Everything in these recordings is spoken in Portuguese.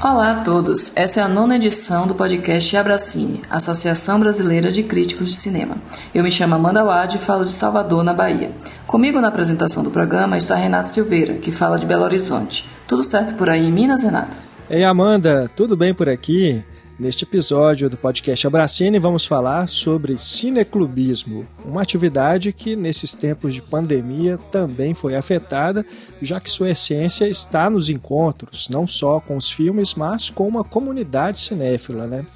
Olá a todos, essa é a nona edição do podcast Abracine, Associação Brasileira de Críticos de Cinema. Eu me chamo Amanda Wad e falo de Salvador, na Bahia. Comigo na apresentação do programa está Renato Silveira, que fala de Belo Horizonte. Tudo certo por aí em Minas, Renato? Ei Amanda, tudo bem por aqui? Neste episódio do podcast Abracine, vamos falar sobre cineclubismo, uma atividade que nesses tempos de pandemia também foi afetada, já que sua essência está nos encontros, não só com os filmes, mas com uma comunidade cinéfila, né?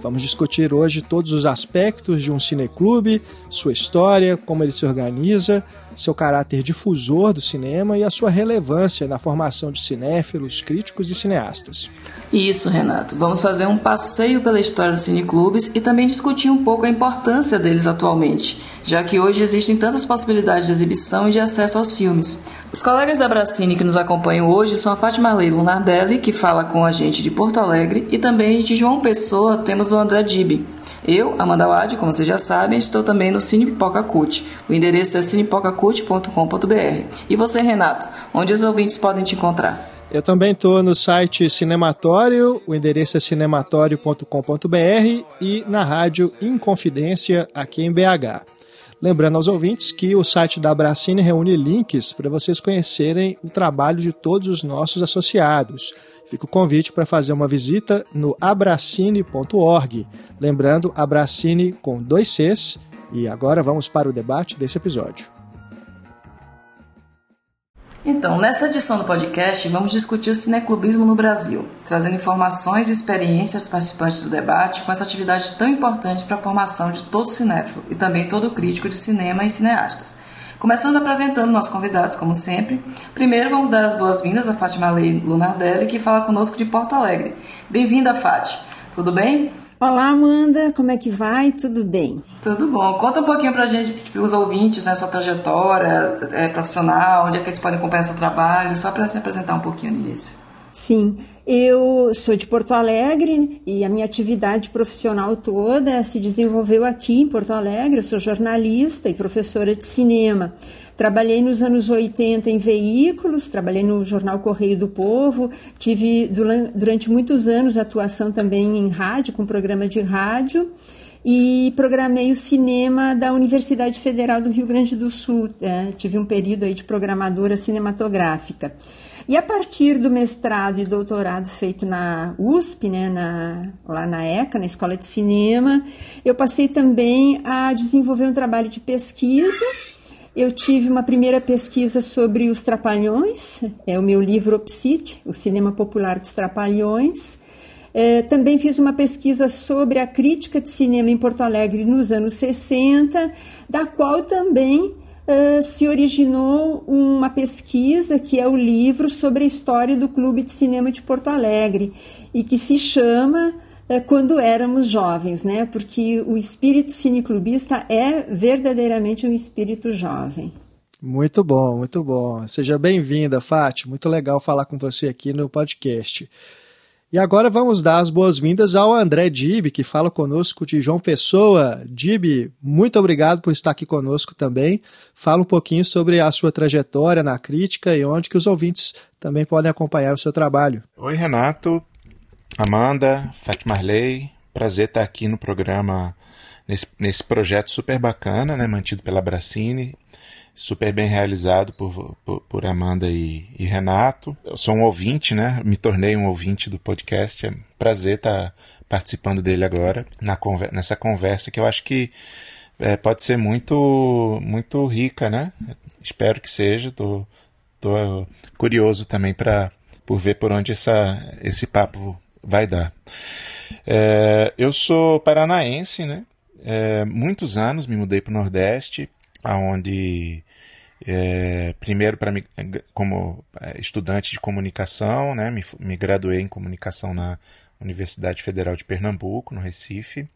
Vamos discutir hoje todos os aspectos de um cineclube, sua história, como ele se organiza, seu caráter difusor do cinema e a sua relevância na formação de cinéfilos, críticos e cineastas. Isso, Renato. Vamos fazer um passeio pela história dos cineclubes e também discutir um pouco a importância deles atualmente, já que hoje existem tantas possibilidades de exibição e de acesso aos filmes. Os colegas da Bracine que nos acompanham hoje são a Fátima Lei Lunardelli, que fala com a gente de Porto Alegre, e também de João Pessoa temos o André Dibi. Eu, Amanda Wade, como vocês já sabem, estou também no Cine Pipoca Cult. O endereço é cinepipocacult.com.br. E você, Renato, onde os ouvintes podem te encontrar? Eu também estou no site Cinematório, o endereço é cinematório.com.br e na rádio Inconfidência, aqui em BH. Lembrando aos ouvintes que o site da Abracine reúne links para vocês conhecerem o trabalho de todos os nossos associados. Fica o convite para fazer uma visita no abracine.org. Lembrando, Abracine com dois Cs. E agora vamos para o debate desse episódio. Então, nessa edição do podcast, vamos discutir o cineclubismo no Brasil, trazendo informações e experiências dos participantes do debate com essa atividade tão importante para a formação de todo cinéfilo e também todo crítico de cinema e cineastas. Começando apresentando nossos convidados, como sempre. Primeiro, vamos dar as boas-vindas a Fátima Lei Lunardelli, que fala conosco de Porto Alegre. Bem-vinda, Fátima. Tudo bem? Olá, Amanda, como é que vai? Tudo bem? Tudo bom. Conta um pouquinho pra gente, tipo, os ouvintes, né, sua trajetória é, profissional, onde é que eles podem acompanhar seu trabalho, só para se apresentar um pouquinho no início. Sim, eu sou de Porto Alegre e a minha atividade profissional toda se desenvolveu aqui em Porto Alegre. Eu sou jornalista e professora de cinema. Trabalhei nos anos 80 em veículos, trabalhei no jornal Correio do Povo, tive durante muitos anos atuação também em rádio, com programa de rádio, e programei o cinema da Universidade Federal do Rio Grande do Sul. É, tive um período aí de programadora cinematográfica. E a partir do mestrado e doutorado feito na USP, né, na, lá na ECA, na Escola de Cinema, eu passei também a desenvolver um trabalho de pesquisa eu tive uma primeira pesquisa sobre os Trapalhões, é o meu livro Opsite, o cinema popular dos Trapalhões. É, também fiz uma pesquisa sobre a crítica de cinema em Porto Alegre nos anos 60, da qual também é, se originou uma pesquisa que é o livro sobre a história do Clube de Cinema de Porto Alegre e que se chama é, quando éramos jovens, né? Porque o espírito cineclubista é verdadeiramente um espírito jovem. Muito bom, muito bom. Seja bem-vinda, Fátima. Muito legal falar com você aqui no podcast. E agora vamos dar as boas-vindas ao André Dib, que fala conosco de João Pessoa. Dib, muito obrigado por estar aqui conosco também. Fala um pouquinho sobre a sua trajetória na crítica e onde que os ouvintes também podem acompanhar o seu trabalho. Oi, Renato. Amanda, Fátima Marley, prazer estar aqui no programa, nesse, nesse projeto super bacana, né, mantido pela Bracine, super bem realizado por, por, por Amanda e, e, Renato. Eu sou um ouvinte, né, me tornei um ouvinte do podcast, é prazer estar participando dele agora, na, nessa conversa que eu acho que é, pode ser muito, muito rica, né, espero que seja, tô, tô curioso também para por ver por onde essa, esse papo vai dar. É, eu sou paranaense, né? É, muitos anos me mudei para o Nordeste, aonde é, primeiro para como é, estudante de comunicação, né? Me, me graduei em comunicação na Universidade Federal de Pernambuco, no Recife.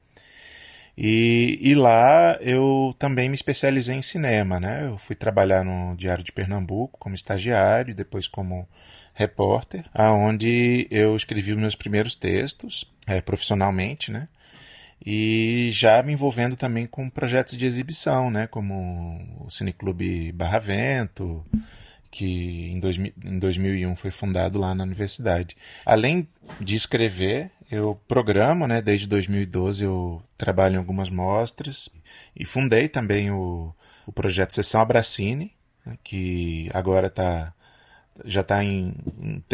E, e, lá eu também me especializei em cinema, né? Eu fui trabalhar no Diário de Pernambuco como estagiário, depois como repórter, aonde eu escrevi os meus primeiros textos é, profissionalmente, né? E já me envolvendo também com projetos de exibição, né? Como o Cineclube Barra Vento, que em, dois, em 2001 foi fundado lá na universidade. Além de escrever, eu programo, né? Desde 2012 eu trabalho em algumas mostras e fundei também o, o projeto Sessão Abracine, né, que agora está já está em,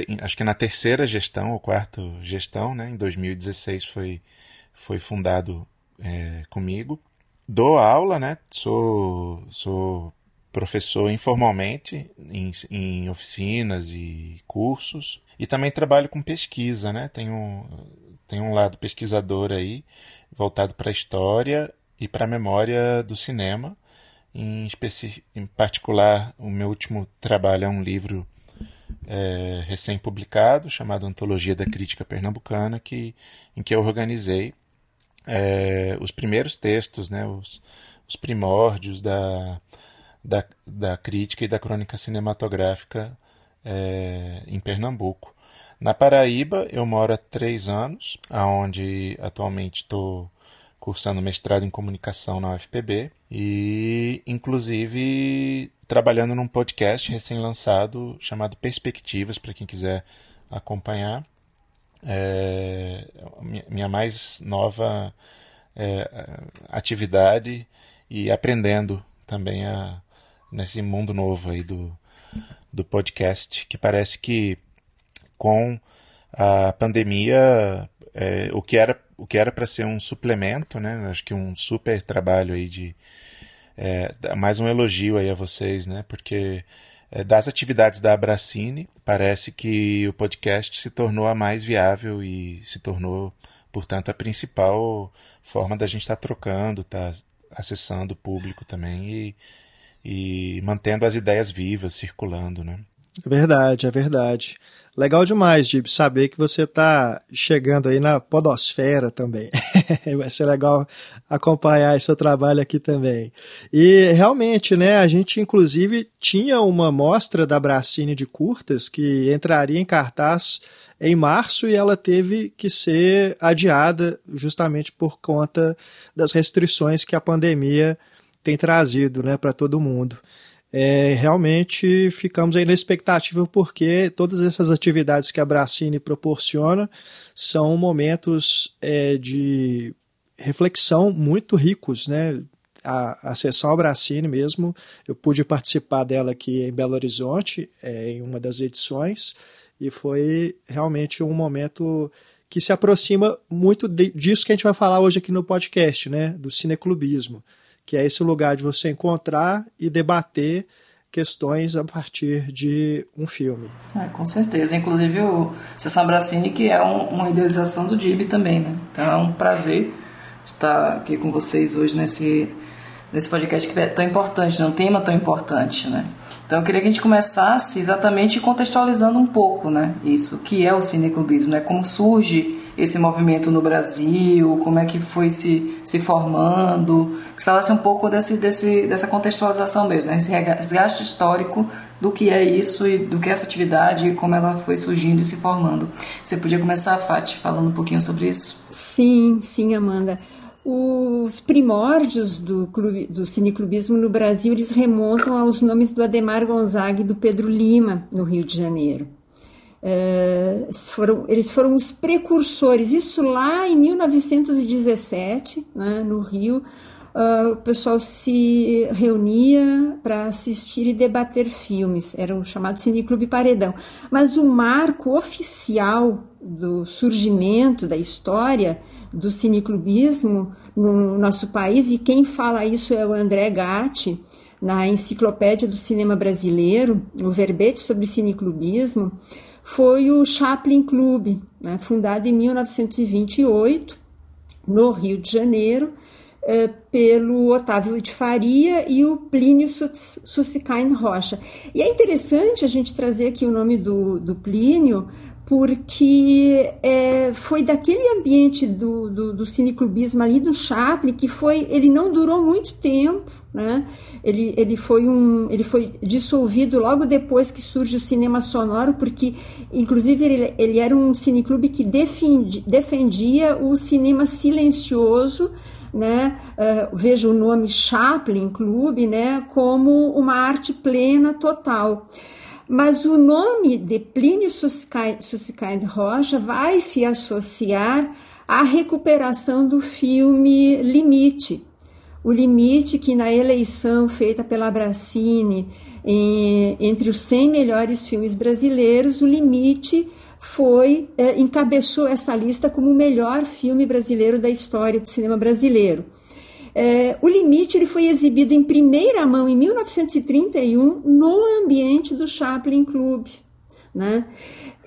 em, acho que na terceira gestão ou quarta gestão, né? Em 2016 foi foi fundado é, comigo. Dou aula, né? Sou sou professor informalmente em, em oficinas e cursos e também trabalho com pesquisa, né? Tenho tenho um lado pesquisador aí voltado para a história e para a memória do cinema. Em, em particular, o meu último trabalho é um livro é, recém-publicado chamado Antologia da Crítica Pernambucana, que, em que eu organizei é, os primeiros textos, né, os, os primórdios da, da, da, crítica e da crônica cinematográfica é, em Pernambuco. Na Paraíba, eu moro há três anos, aonde atualmente estou cursando mestrado em comunicação na UFPB e, inclusive, trabalhando num podcast recém-lançado chamado Perspectivas, para quem quiser acompanhar. É, minha mais nova é, atividade e aprendendo também a, nesse mundo novo aí do, do podcast, que parece que com a pandemia, é, o que era o que era para ser um suplemento, né? Acho que um super trabalho aí de é, mais um elogio aí a vocês, né? Porque das atividades da Abracine, parece que o podcast se tornou a mais viável e se tornou, portanto, a principal forma da gente estar tá trocando, estar tá acessando o público também e, e mantendo as ideias vivas, circulando, né? É verdade, é verdade. Legal demais, Gib, saber que você está chegando aí na podosfera também. Vai ser legal acompanhar esse seu trabalho aqui também. E realmente, né, a gente inclusive tinha uma mostra da Bracine de curtas que entraria em cartaz em março e ela teve que ser adiada justamente por conta das restrições que a pandemia tem trazido, né, para todo mundo é, realmente ficamos aí na expectativa porque todas essas atividades que a Bracine proporciona são momentos é, de reflexão muito ricos, né? A, a sessão Abracine mesmo, eu pude participar dela aqui em Belo Horizonte, é, em uma das edições, e foi realmente um momento que se aproxima muito de, disso que a gente vai falar hoje aqui no podcast, né? Do cineclubismo que é esse lugar de você encontrar e debater questões a partir de um filme. É, com certeza. Inclusive o Sessão Bracini, que é um, uma idealização do Dib também, né? Então é um prazer estar aqui com vocês hoje nesse, nesse podcast que é tão importante, né? um tema tão importante, né? Então eu queria que a gente começasse exatamente contextualizando um pouco, né? Isso, o que é o cineclubismo, né? Como surge esse movimento no Brasil, como é que foi se, se formando, que falasse um pouco desse, desse, dessa contextualização mesmo, né? esse resgate histórico do que é isso e do que é essa atividade e como ela foi surgindo e se formando. Você podia começar, Fati, falando um pouquinho sobre isso? Sim, sim, Amanda. Os primórdios do, clube, do cineclubismo no Brasil eles remontam aos nomes do Ademar Gonzaga e do Pedro Lima, no Rio de Janeiro. É, foram, eles foram os precursores, isso lá em 1917, né, no Rio. Uh, o pessoal se reunia para assistir e debater filmes, era o chamado Cineclube Paredão. Mas o marco oficial do surgimento da história do cineclubismo no nosso país, e quem fala isso é o André Gatti, na Enciclopédia do Cinema Brasileiro, o verbete sobre cineclubismo, foi o Chaplin Club, né, fundado em 1928, no Rio de Janeiro, é, pelo Otávio de Faria e o Plínio Sussicain Rocha. E é interessante a gente trazer aqui o nome do, do Plínio, porque é, foi daquele ambiente do, do, do cineclubismo ali do Chaplin que foi, ele não durou muito tempo, né? Ele, ele, foi um, ele foi dissolvido logo depois que surge o cinema sonoro, porque, inclusive, ele, ele era um cineclube que defendia, defendia o cinema silencioso, né? Uh, veja o nome Chaplin Clube, né? Como uma arte plena total. Mas o nome de Plínio Susskind Rocha vai se associar à recuperação do filme Limite. O Limite, que na eleição feita pela Bracini em, entre os 100 melhores filmes brasileiros, o Limite foi é, encabeçou essa lista como o melhor filme brasileiro da história do cinema brasileiro. É, o Limite ele foi exibido em primeira mão em 1931 no ambiente do Chaplin Club. Né?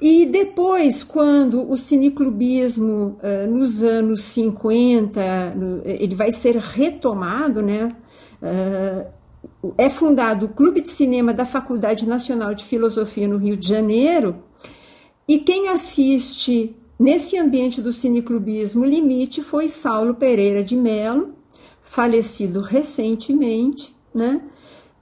E depois, quando o cineclubismo, uh, nos anos 50, no, ele vai ser retomado, né? Uh, é fundado o Clube de Cinema da Faculdade Nacional de Filosofia no Rio de Janeiro, e quem assiste nesse ambiente do cineclubismo limite foi Saulo Pereira de Mello, falecido recentemente, né?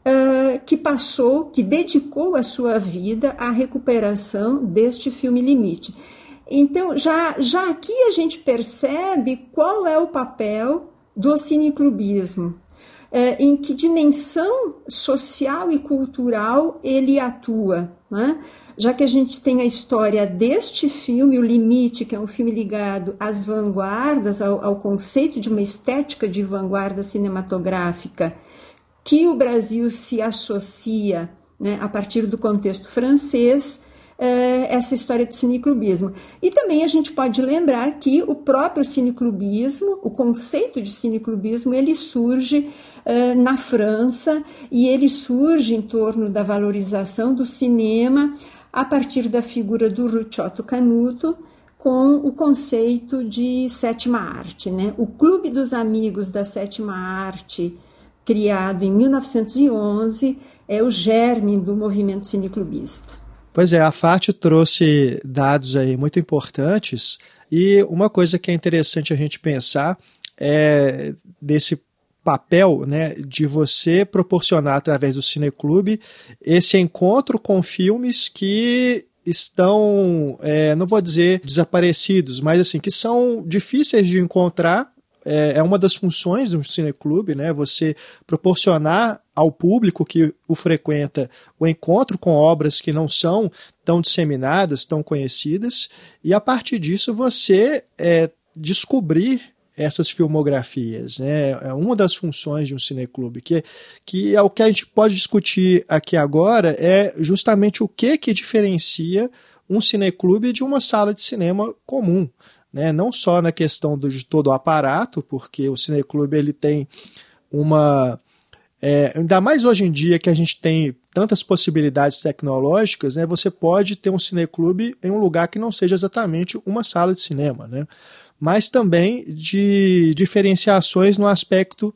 Uh, que passou, que dedicou a sua vida à recuperação deste filme Limite. Então, já, já aqui a gente percebe qual é o papel do cineclubismo, uh, em que dimensão social e cultural ele atua. Né? Já que a gente tem a história deste filme, O Limite, que é um filme ligado às vanguardas, ao, ao conceito de uma estética de vanguarda cinematográfica, que o Brasil se associa né, a partir do contexto francês, é, essa história do cineclubismo. E também a gente pode lembrar que o próprio cineclubismo, o conceito de cineclubismo, ele surge é, na França e ele surge em torno da valorização do cinema a partir da figura do Rucciotto Canuto, com o conceito de sétima arte. Né? O Clube dos Amigos da Sétima Arte, criado em 1911, é o germe do movimento cineclubista. Pois é, a FAT trouxe dados aí muito importantes e uma coisa que é interessante a gente pensar é desse papel né, de você proporcionar através do Cineclube esse encontro com filmes que estão, é, não vou dizer desaparecidos, mas assim, que são difíceis de encontrar. É, é uma das funções do cineclube, né? Você proporcionar ao público que o frequenta o encontro com obras que não são tão disseminadas, tão conhecidas, e a partir disso você é, descobrir essas filmografias. Né? É uma das funções de um cineclube, que, que é o que a gente pode discutir aqui agora, é justamente o que, que diferencia um cineclube de uma sala de cinema comum. Né? Não só na questão do, de todo o aparato, porque o cineclube ele tem uma. É, ainda mais hoje em dia que a gente tem tantas possibilidades tecnológicas, né, você pode ter um cineclube em um lugar que não seja exatamente uma sala de cinema. Né? Mas também de diferenciações no aspecto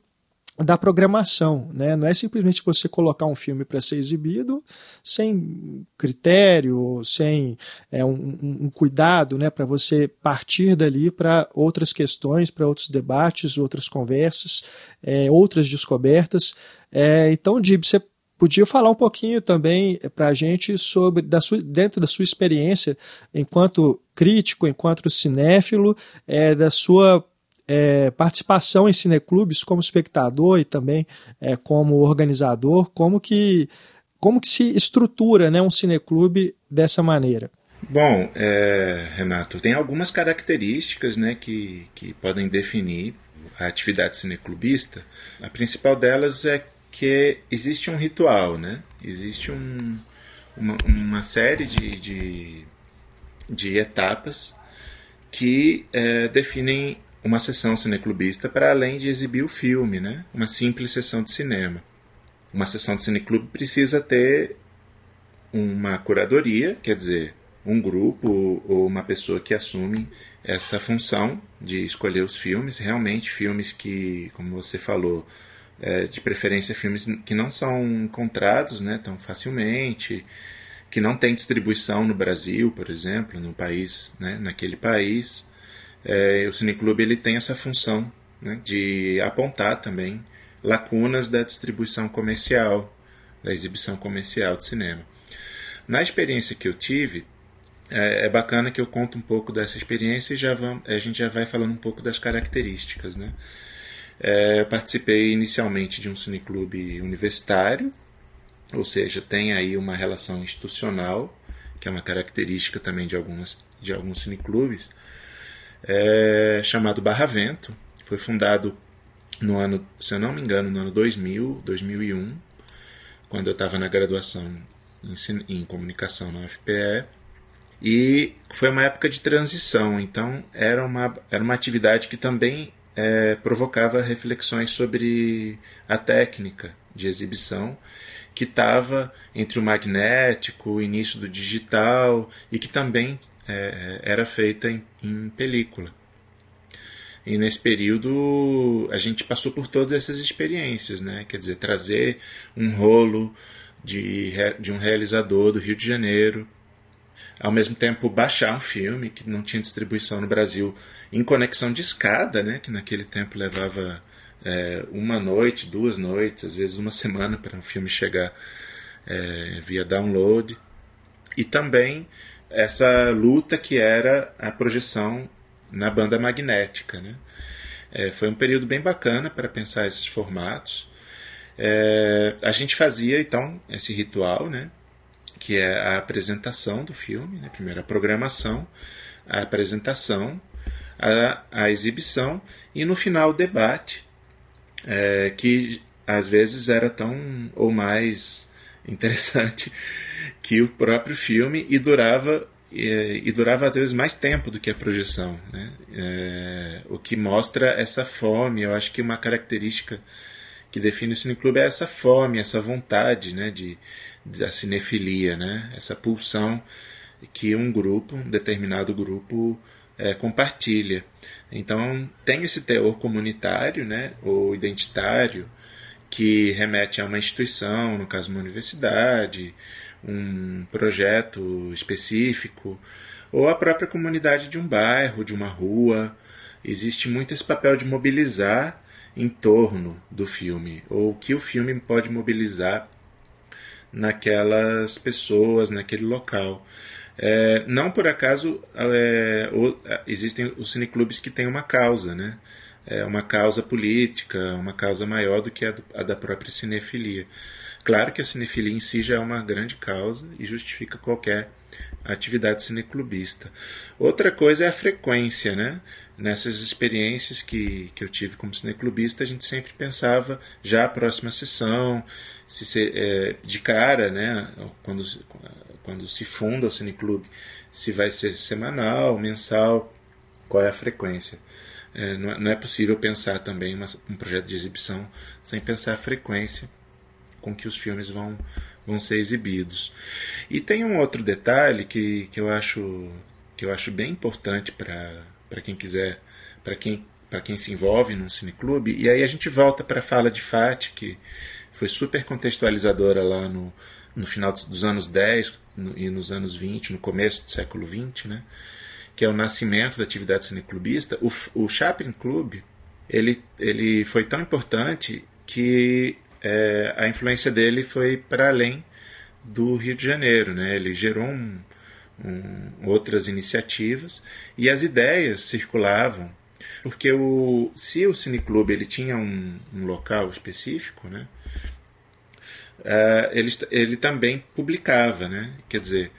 da programação, né? Não é simplesmente você colocar um filme para ser exibido sem critério, sem é, um, um, cuidado, né? Para você partir dali para outras questões, para outros debates, outras conversas, é, outras descobertas. É, então, Dib, você podia falar um pouquinho também para a gente sobre, da sua, dentro da sua experiência enquanto crítico, enquanto cinéfilo, é, da sua é, participação em cineclubes como espectador e também é, como organizador, como que, como que se estrutura né, um cineclube dessa maneira? Bom, é, Renato, tem algumas características né, que, que podem definir a atividade cineclubista. A principal delas é que existe um ritual, né? Existe um, uma, uma série de, de, de etapas que é, definem uma sessão cineclubista para além de exibir o filme, né? Uma simples sessão de cinema. Uma sessão de cineclube precisa ter uma curadoria, quer dizer, um grupo ou uma pessoa que assume essa função de escolher os filmes, realmente filmes que, como você falou, é, de preferência filmes que não são encontrados né, tão facilmente, que não tem distribuição no Brasil, por exemplo, no país, né, naquele país. É, o Cineclube ele tem essa função né, de apontar também lacunas da distribuição comercial, da exibição comercial de cinema. Na experiência que eu tive, é, é bacana que eu conto um pouco dessa experiência e já vamos, a gente já vai falando um pouco das características, né? É, participei inicialmente de um cineclube universitário, ou seja, tem aí uma relação institucional, que é uma característica também de, algumas, de alguns cineclubes, é, chamado Barravento. Foi fundado no ano, se eu não me engano, no ano 2000, 2001, quando eu estava na graduação em, em comunicação na UFPE. E foi uma época de transição, então era uma, era uma atividade que também é, provocava reflexões sobre a técnica de exibição que estava entre o magnético, o início do digital e que também é, era feita em, em película. E nesse período a gente passou por todas essas experiências, né? Quer dizer, trazer um rolo de, de um realizador do Rio de Janeiro, ao mesmo tempo baixar um filme que não tinha distribuição no Brasil em conexão de escada, né? Que naquele tempo levava é, uma noite, duas noites, às vezes uma semana para um filme chegar é, via download. E também essa luta que era a projeção na banda magnética. Né? É, foi um período bem bacana para pensar esses formatos. É, a gente fazia então esse ritual, né? que é a apresentação do filme, né? primeiro a programação, a apresentação, a, a exibição e no final o debate, é, que às vezes era tão ou mais interessante que o próprio filme e durava e, e, durava às vezes mais tempo do que a projeção, né? É, o que mostra essa fome. Eu acho que uma característica que define o cineclube é essa fome, essa vontade, né, de, da cinefilia, né? Essa pulsão que um grupo, um determinado grupo, é, compartilha. Então tem esse teor comunitário, né, ou identitário, que remete a uma instituição, no caso uma universidade, um projeto específico, ou a própria comunidade de um bairro, de uma rua. Existe muito esse papel de mobilizar em torno do filme, ou o que o filme pode mobilizar naquelas pessoas, naquele local. É, não por acaso é, existem os cineclubes que têm uma causa, né? É uma causa política, uma causa maior do que a, do, a da própria cinefilia. Claro que a cinefilia em si já é uma grande causa e justifica qualquer atividade cineclubista. Outra coisa é a frequência, né? Nessas experiências que, que eu tive como cineclubista, a gente sempre pensava já a próxima sessão, se ser, é, de cara, né? Quando, quando se funda o cineclube, se vai ser semanal, mensal, qual é a frequência. É, não, é, não, é, possível pensar também uma, um projeto de exibição sem pensar a frequência com que os filmes vão, vão ser exibidos. E tem um outro detalhe que, que, eu, acho, que eu acho bem importante para quem quiser, para quem, quem se envolve num cineclube, e aí a gente volta para a fala de Fati, que foi super contextualizadora lá no, no final dos anos 10 e nos anos 20, no começo do século 20, né? que é o nascimento da atividade cineclubista, o, o Chaplin Club ele, ele foi tão importante que é, a influência dele foi para além do Rio de Janeiro. Né? Ele gerou um, um, outras iniciativas e as ideias circulavam porque o, se o cineclube ele tinha um, um local específico, né, uh, ele, ele também publicava, né? Quer dizer,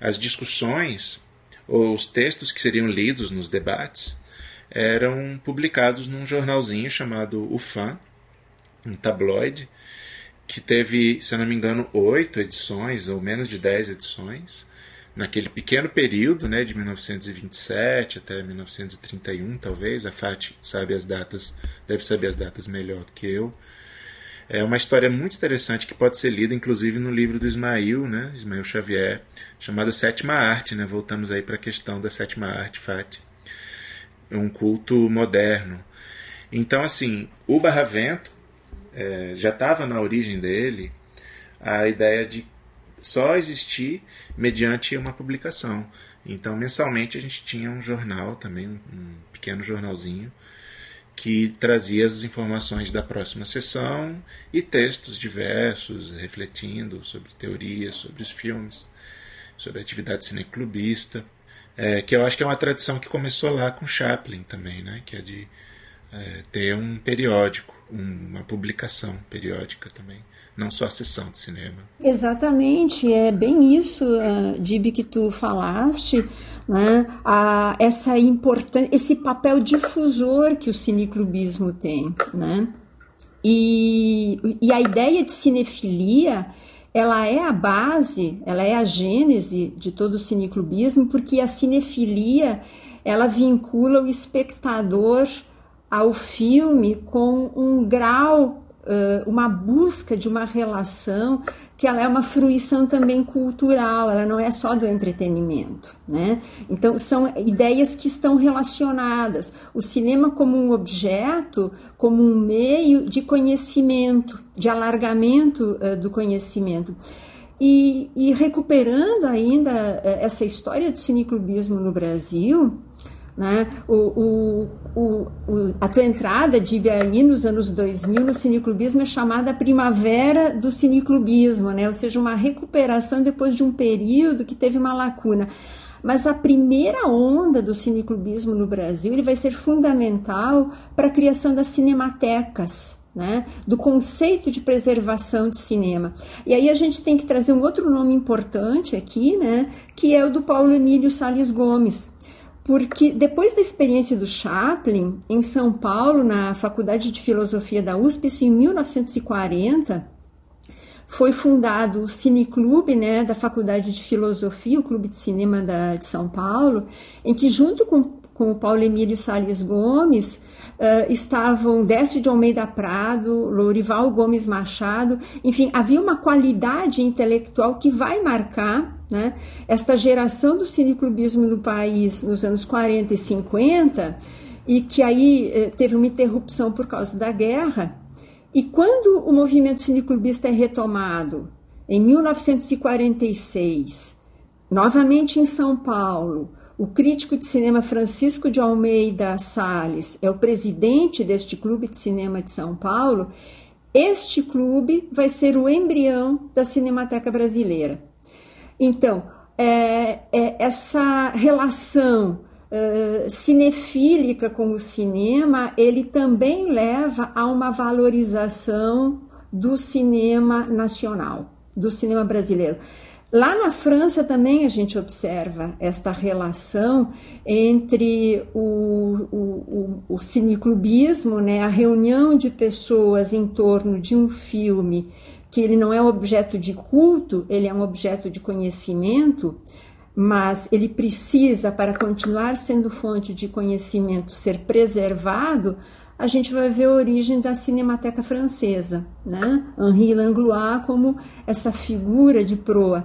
as discussões ou os textos que seriam lidos nos debates eram publicados num jornalzinho chamado O Fã, um tabloide, que teve, se eu não me engano, oito edições, ou menos de dez edições, naquele pequeno período, né, de 1927 até 1931, talvez. A Fati sabe as datas, deve saber as datas melhor do que eu. É uma história muito interessante que pode ser lida, inclusive, no livro do Ismail, né, Ismail Xavier, chamado Sétima Arte. Né, voltamos aí para a questão da sétima arte, Fati. Um culto moderno. Então, assim, o Barravento é, já estava na origem dele a ideia de só existir mediante uma publicação. Então, mensalmente, a gente tinha um jornal também, um pequeno jornalzinho, que trazia as informações da próxima sessão e textos diversos refletindo sobre teorias, sobre os filmes, sobre a atividade cineclubista, é, que eu acho que é uma tradição que começou lá com Chaplin também, né, que é de é, ter um periódico uma publicação periódica também, não só a sessão de cinema. Exatamente, é bem isso, uh, Dib, que tu falaste, né? a, essa importância, esse papel difusor que o cineclubismo tem. Né? E, e a ideia de cinefilia ela é a base, ela é a gênese de todo o cineclubismo, porque a cinefilia ela vincula o espectador ao filme com um grau, uma busca de uma relação que ela é uma fruição também cultural, ela não é só do entretenimento, né? Então são ideias que estão relacionadas. O cinema como um objeto, como um meio de conhecimento, de alargamento do conhecimento. E, e, recuperando ainda essa história do cineclubismo no Brasil, né? O, o, o, a tua entrada de aí nos anos 2000 no cineclubismo é chamada primavera do cineclubismo, né? ou seja, uma recuperação depois de um período que teve uma lacuna. Mas a primeira onda do cineclubismo no Brasil ele vai ser fundamental para a criação das cinematecas, né, do conceito de preservação de cinema. E aí a gente tem que trazer um outro nome importante aqui, né, que é o do Paulo Emílio Sales Gomes porque depois da experiência do Chaplin, em São Paulo, na Faculdade de Filosofia da USP, isso em 1940, foi fundado o Cineclube né, da Faculdade de Filosofia, o Clube de Cinema da, de São Paulo, em que, junto com, com o Paulo Emílio Salles Gomes, uh, estavam Décio de Almeida Prado, Lourival Gomes Machado, enfim, havia uma qualidade intelectual que vai marcar né? Esta geração do cineclubismo no país nos anos 40 e 50, e que aí eh, teve uma interrupção por causa da guerra, e quando o movimento cineclubista é retomado em 1946, novamente em São Paulo, o crítico de cinema Francisco de Almeida Sales é o presidente deste clube de cinema de São Paulo. Este clube vai ser o embrião da Cinemateca Brasileira. Então, é, é essa relação uh, cinefílica com o cinema, ele também leva a uma valorização do cinema nacional, do cinema brasileiro. Lá na França também a gente observa esta relação entre o, o, o, o cineclubismo, né, a reunião de pessoas em torno de um filme que ele não é objeto de culto, ele é um objeto de conhecimento, mas ele precisa, para continuar sendo fonte de conhecimento, ser preservado, a gente vai ver a origem da Cinemateca Francesa, né? Henri Langlois como essa figura de proa.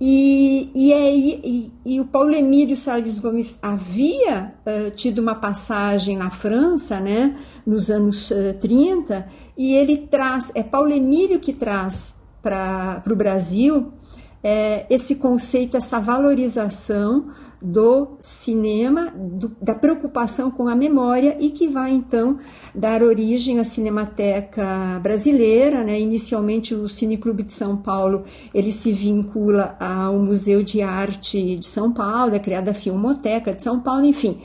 E, e, é, e, e, o Paulo Emílio Salles Gomes havia uh, tido uma passagem na França, né, nos anos uh, 30, e ele traz, é Paulo Emílio que traz para o Brasil é, esse conceito, essa valorização do cinema, do, da preocupação com a memória e que vai então dar origem à Cinemateca Brasileira, né? Inicialmente o Cineclube de São Paulo, ele se vincula ao Museu de Arte de São Paulo, é criada a Filmoteca de São Paulo, enfim.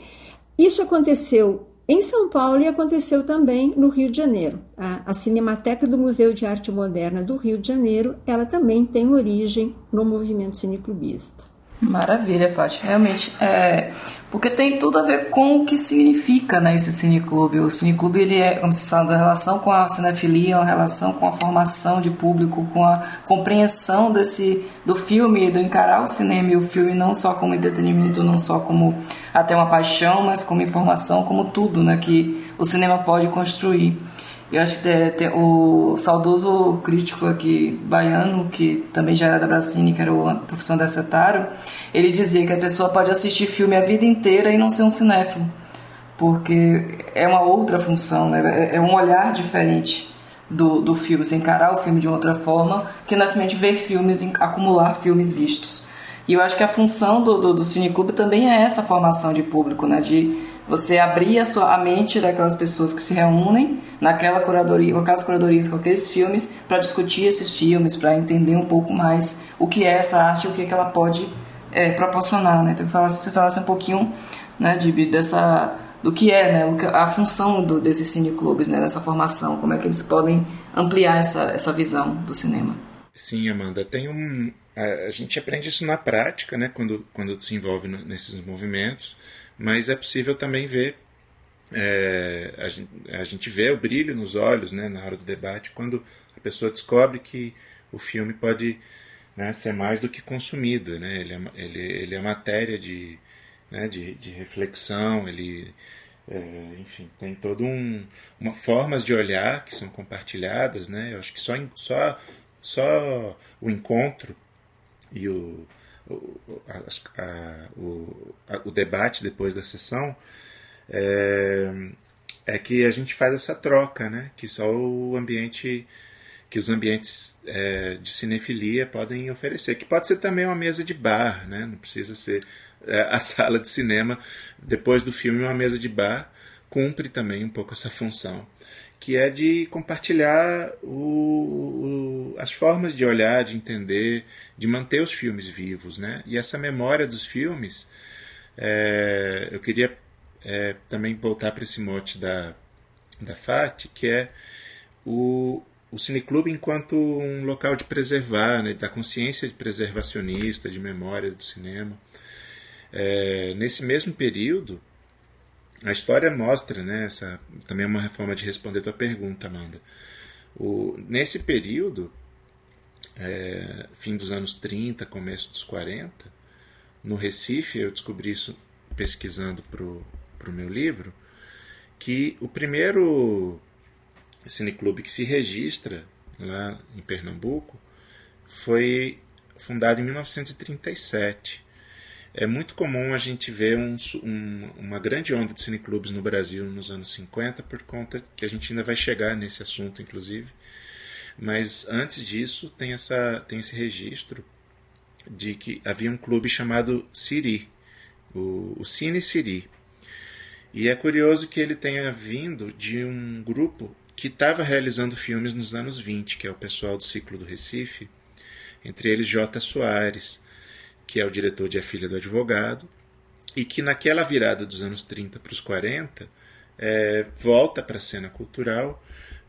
Isso aconteceu em São Paulo e aconteceu também no Rio de Janeiro. A, a, Cinemateca do Museu de Arte Moderna do Rio de Janeiro, ela também tem origem no movimento cineclubista. Maravilha, Fátima. Realmente, é, porque tem tudo a ver com o que significa né, esse cineclube. O cineclube, ele é, como se sabe, a relação com a cinefilia, uma relação com a formação de público, com a compreensão desse, do filme, do encarar o cinema e o filme não só como entretenimento, não só como até uma paixão, mas como informação, como tudo né, que o cinema pode construir. Eu acho que tem, o saudoso crítico aqui baiano, que também já era da Bracini, que era o professor da Cetaro, ele dizia que a pessoa pode assistir filme a vida inteira e não ser um cinéfilo, porque é uma outra função, né? é, é um olhar diferente do, do filme, se encarar o filme de outra forma, que simplesmente ver filmes, acumular filmes vistos. E eu acho que a função do, do, do Cineclube também é essa formação de público, né? de você abrir a, sua, a mente daquelas pessoas que se reúnem naquela curadoria, com aquelas curadorias, com aqueles filmes, para discutir esses filmes, para entender um pouco mais o que é essa arte o que, é que ela pode é, proporcionar. Né? Então, se você falasse um pouquinho né, de, dessa do que é né, a função do, desses cineclubes né, nessa formação, como é que eles podem ampliar essa, essa visão do cinema. Sim, Amanda, tem um, a, a gente aprende isso na prática, né, quando, quando se envolve no, nesses movimentos, mas é possível também ver é, a, gente, a, gente, vê o brilho nos olhos né, na hora do debate quando a pessoa descobre que o filme pode né, ser mais do que consumido. Né? Ele, é, ele, ele é matéria de, né, de, de reflexão, ele, é, enfim, tem todo um uma formas de olhar que são compartilhadas, né? Eu acho que só só só o encontro e o o, a, a, o, a, o debate depois da sessão é, é que a gente faz essa troca, né? Que só o ambiente que os ambientes é, de cinefilia podem oferecer, que pode ser também uma mesa de bar, né? Não precisa ser é, a sala de cinema, depois do filme, uma mesa de bar, cumpre também um pouco essa função, que é de compartilhar o, o, as formas de olhar, de entender, de manter os filmes vivos. Né? E essa memória dos filmes, é, eu queria é, também voltar para esse mote da, da FAT, que é o, o cineclube enquanto um local de preservar, né, da consciência de preservacionista, de memória do cinema. É, nesse mesmo período, a história mostra, né, essa também é uma reforma de responder a tua pergunta, Amanda. O, nesse período, é, fim dos anos 30, começo dos 40, no Recife, eu descobri isso pesquisando para o meu livro, que o primeiro cineclube que se registra lá em Pernambuco foi fundado em 1937 é muito comum a gente ver um, um, uma grande onda de cineclubes no Brasil nos anos 50, por conta que a gente ainda vai chegar nesse assunto, inclusive. Mas antes disso, tem, essa, tem esse registro de que havia um clube chamado Siri, o, o Cine Siri. E é curioso que ele tenha vindo de um grupo que estava realizando filmes nos anos 20, que é o pessoal do Ciclo do Recife, entre eles J. Soares que é o diretor de A Filha do Advogado, e que naquela virada dos anos 30 para os 40 é, volta para a cena cultural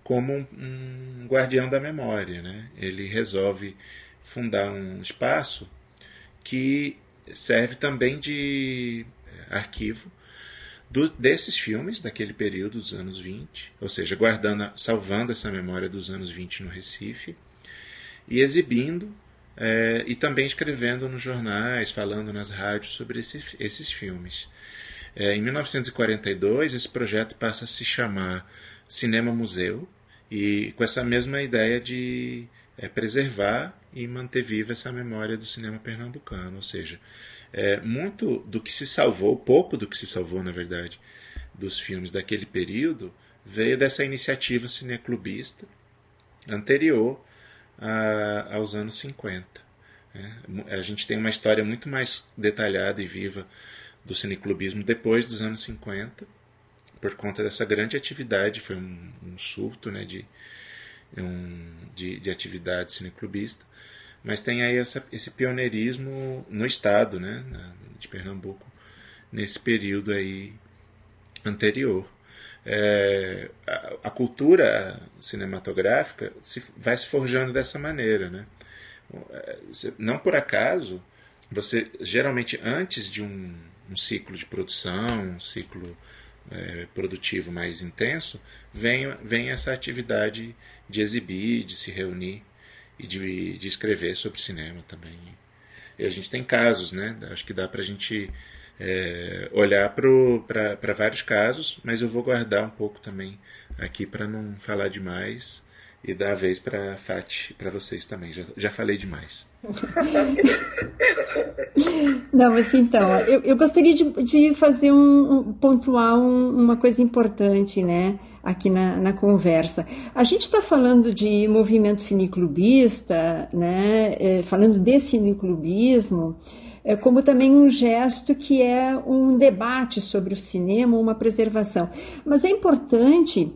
como um, um, guardião da memória. Né? Ele resolve fundar um espaço que serve também de arquivo do, desses filmes daquele período dos anos 20, ou seja, guardando, salvando essa memória dos anos 20 no Recife e exibindo é, e também escrevendo nos jornais, falando nas rádios sobre esses, esses filmes. É, em 1942, esse projeto passa a se chamar Cinema Museu, e com essa mesma ideia de é, preservar e manter viva essa memória do cinema pernambucano. Ou seja, é, muito do que se salvou, pouco do que se salvou, na verdade, dos filmes daquele período, veio dessa iniciativa cineclubista anterior a, aos anos 50. Né? A gente tem uma história muito mais detalhada e viva do cineclubismo depois dos anos 50, por conta dessa grande atividade, foi um, um surto né, de, um, de, de atividade cineclubista, mas tem aí essa, esse pioneirismo no estado né, de Pernambuco, nesse período aí anterior é, a, a, cultura cinematográfica se, vai se forjando dessa maneira. Né? É, não por acaso, você geralmente antes de um, um ciclo de produção, um ciclo é, produtivo mais intenso, vem, vem essa atividade de exibir, de se reunir e de, de escrever sobre cinema também. E a gente tem casos, né? Acho que dá para a gente é, olhar para vários casos, mas eu vou guardar um pouco também aqui para não falar demais e dar a vez para Fati para vocês também. Já, já falei demais. não, mas então, eu, eu gostaria de, de fazer um, um pontuar um, uma coisa importante, né? Aqui na, na conversa. A gente está falando de movimento cineclubista, né? É, falando de cineclubismo, é, como também um gesto que é um debate sobre o cinema, uma preservação. Mas é importante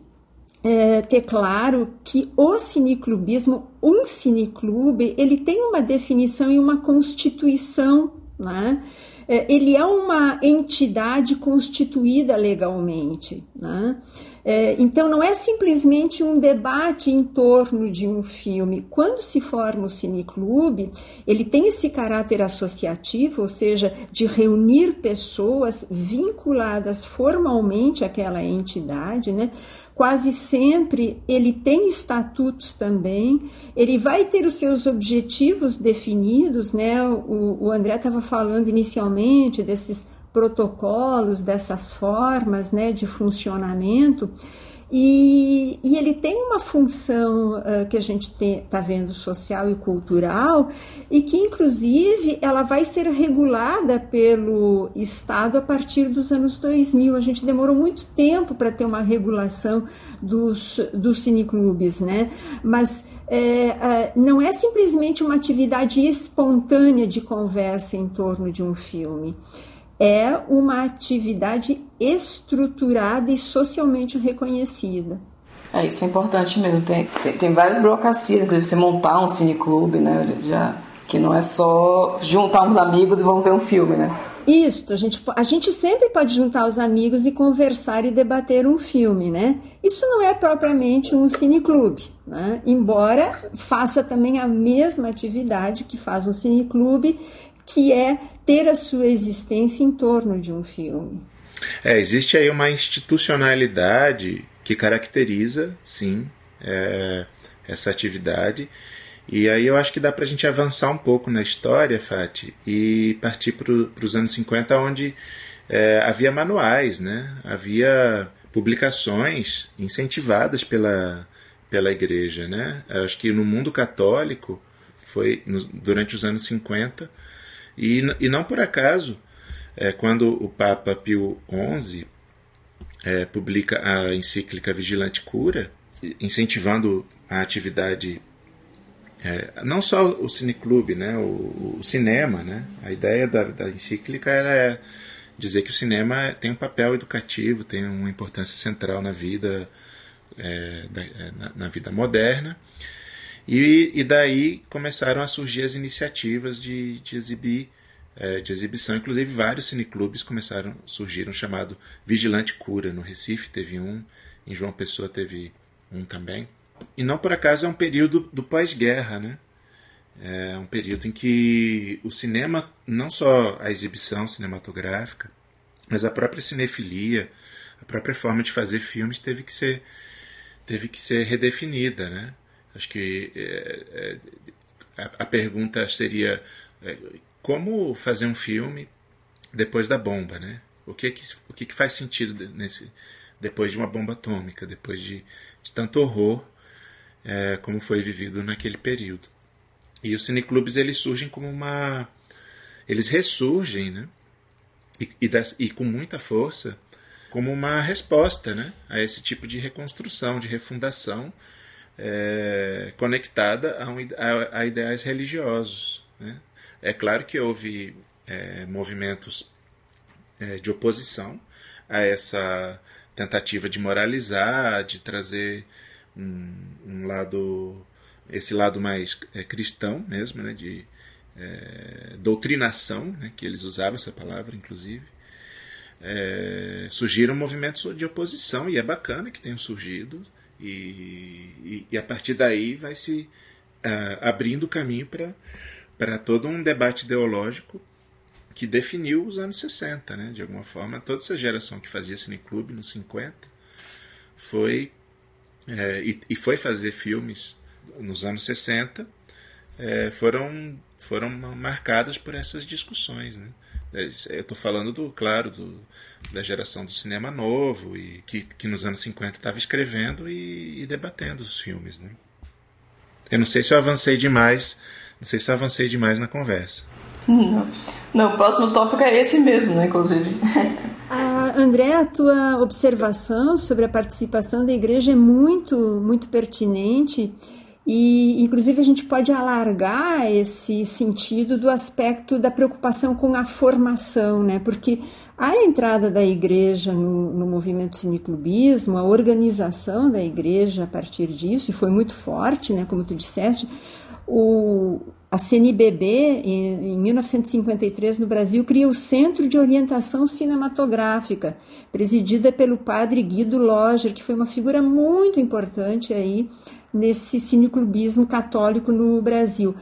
é, ter claro que o cineclubismo, um cineclube, ele tem uma definição e uma constituição, né? é, ele é uma entidade constituída legalmente. Né? É, então, não é simplesmente um debate em torno de um filme. Quando se forma o cineclube, ele tem esse caráter associativo, ou seja, de reunir pessoas vinculadas formalmente àquela entidade, né? quase sempre ele tem estatutos também, ele vai ter os seus objetivos definidos, né? O, o André estava falando inicialmente desses protocolos, dessas formas né, de funcionamento. E, e, ele tem uma função uh, que a gente está vendo social e cultural, e que, inclusive, ela vai ser regulada pelo Estado a partir dos anos 2000. A gente demorou muito tempo para ter uma regulação dos, dos cineclubes, né? mas é, uh, não é simplesmente uma atividade espontânea de conversa em torno de um filme é uma atividade estruturada e socialmente reconhecida. É, isso é importante mesmo. Tem, tem, tem várias burocracias, inclusive você montar um cineclube, né? Já, que não é só juntar uns amigos e vamos ver um filme, né? Isso, a gente, a gente sempre pode juntar os amigos e conversar e debater um filme, né? Isso não é propriamente um cineclube, né? Embora faça também a mesma atividade que faz um cineclube, que é ter a sua existência em torno de um filme. É, existe aí uma institucionalidade que caracteriza, sim, é, essa atividade. E aí eu acho que dá para a gente avançar um pouco na história, Fati, e partir para os anos 50, onde é, havia manuais, né? havia publicações incentivadas pela, pela igreja. Né? Acho que no mundo católico, foi no, durante os anos 50, e, e não por acaso, é, quando o Papa Pio XI é, publica a encíclica Vigilante Cura, incentivando a atividade, é, não só o cineclube, né, o, o, cinema, né, a ideia da, da encíclica era dizer que o cinema tem um papel educativo, tem uma importância central na vida, é, da, é, na, na, vida moderna, e, e daí começaram a surgir as iniciativas de, de exibir, é, de exibição. Inclusive vários cineclubes começaram, surgiram chamado Vigilante Cura. No Recife teve um, em João Pessoa teve um também. E não por acaso é um período do pós-guerra, né? É um período em que o cinema, não só a exibição cinematográfica, mas a própria cinefilia, a própria forma de fazer filmes teve que ser, teve que ser redefinida, né? Acho que é, é, a, a, pergunta seria é, como fazer um filme depois da bomba, né? O que que, o que, que faz sentido nesse depois de uma bomba atômica, depois de, de tanto horror é, como foi vivido naquele período? E os cineclubes eles surgem como uma eles ressurgem, né? E, e, das, e com muita força como uma resposta né, a esse tipo de reconstrução, de refundação é, conectada a, um, a, a, ideais religiosos. Né? É claro que houve é, movimentos é, de oposição a essa tentativa de moralizar, de trazer um, um lado, esse lado mais é, cristão mesmo, né? de é, doutrinação, né? que eles usavam essa palavra, inclusive. É, surgiram movimentos de oposição e é bacana que tenham surgido e, e, e a partir daí vai se uh, abrindo caminho para todo um debate ideológico que definiu os anos 60, né? De alguma forma, toda essa geração que fazia cineclube nos 50 foi é, e, e, foi fazer filmes nos anos 60 é, foram foram marcadas por essas discussões, né? É, eu estou falando do claro do da geração do cinema novo e que, que nos anos 50 estava escrevendo e, e, debatendo os filmes. Né? Eu não sei se eu avancei demais, não sei se eu avancei demais na conversa. Não, não o próximo tópico é esse mesmo, né, inclusive. Ah, André, a tua observação sobre a participação da igreja é muito, muito pertinente e, inclusive, a gente pode alargar esse sentido do aspecto da preocupação com a formação, né? Porque a entrada da igreja no, no movimento cineclubismo, a organização da igreja a partir disso, e foi muito forte, né? Como tu disseste, o, a CNBB, em, em 1953, no Brasil, cria o Centro de Orientação Cinematográfica, presidida pelo padre Guido Loger, que foi uma figura muito importante aí nesse cineclubismo católico no Brasil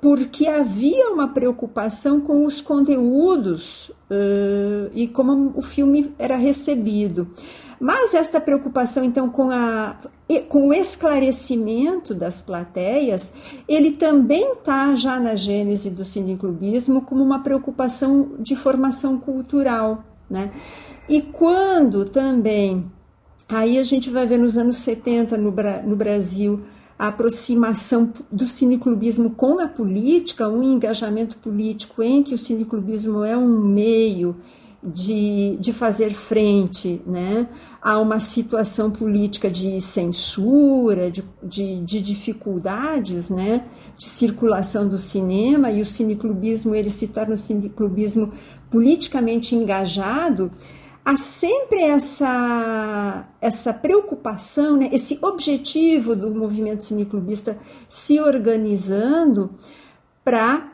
porque havia uma preocupação com os conteúdos uh, e como o filme era recebido. Mas esta preocupação, então, com, a, com o esclarecimento das plateias, ele também está já na gênese do cineclubismo como uma preocupação de formação cultural. Né? E quando também, aí a gente vai ver nos anos 70 no, no Brasil, a aproximação do cineclubismo com a política, um engajamento político em que o cineclubismo é um meio de, de fazer frente né, a uma situação política de censura, de, de, de, dificuldades né, de circulação do cinema, e o cineclubismo ele se torna um cineclubismo politicamente engajado, há sempre essa, essa preocupação, né, esse objetivo do movimento cineclubista se organizando para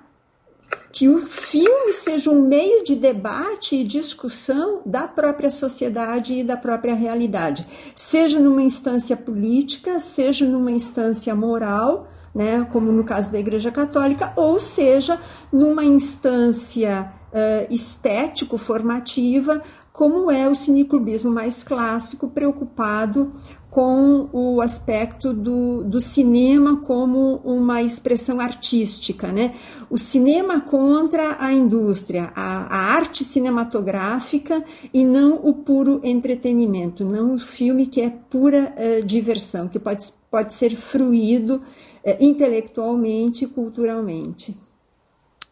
que o filme seja um meio de debate e discussão da própria sociedade e da própria realidade, seja numa instância política, seja numa instância moral, né, como no caso da Igreja Católica, ou seja numa instância uh, estético-formativa, como é o cineclubismo mais clássico, preocupado com o aspecto do, do cinema como uma expressão artística, né? O cinema contra a indústria, a, a arte cinematográfica e não o puro entretenimento, não o filme que é pura uh, diversão, que pode, pode ser fruído uh, intelectualmente e culturalmente.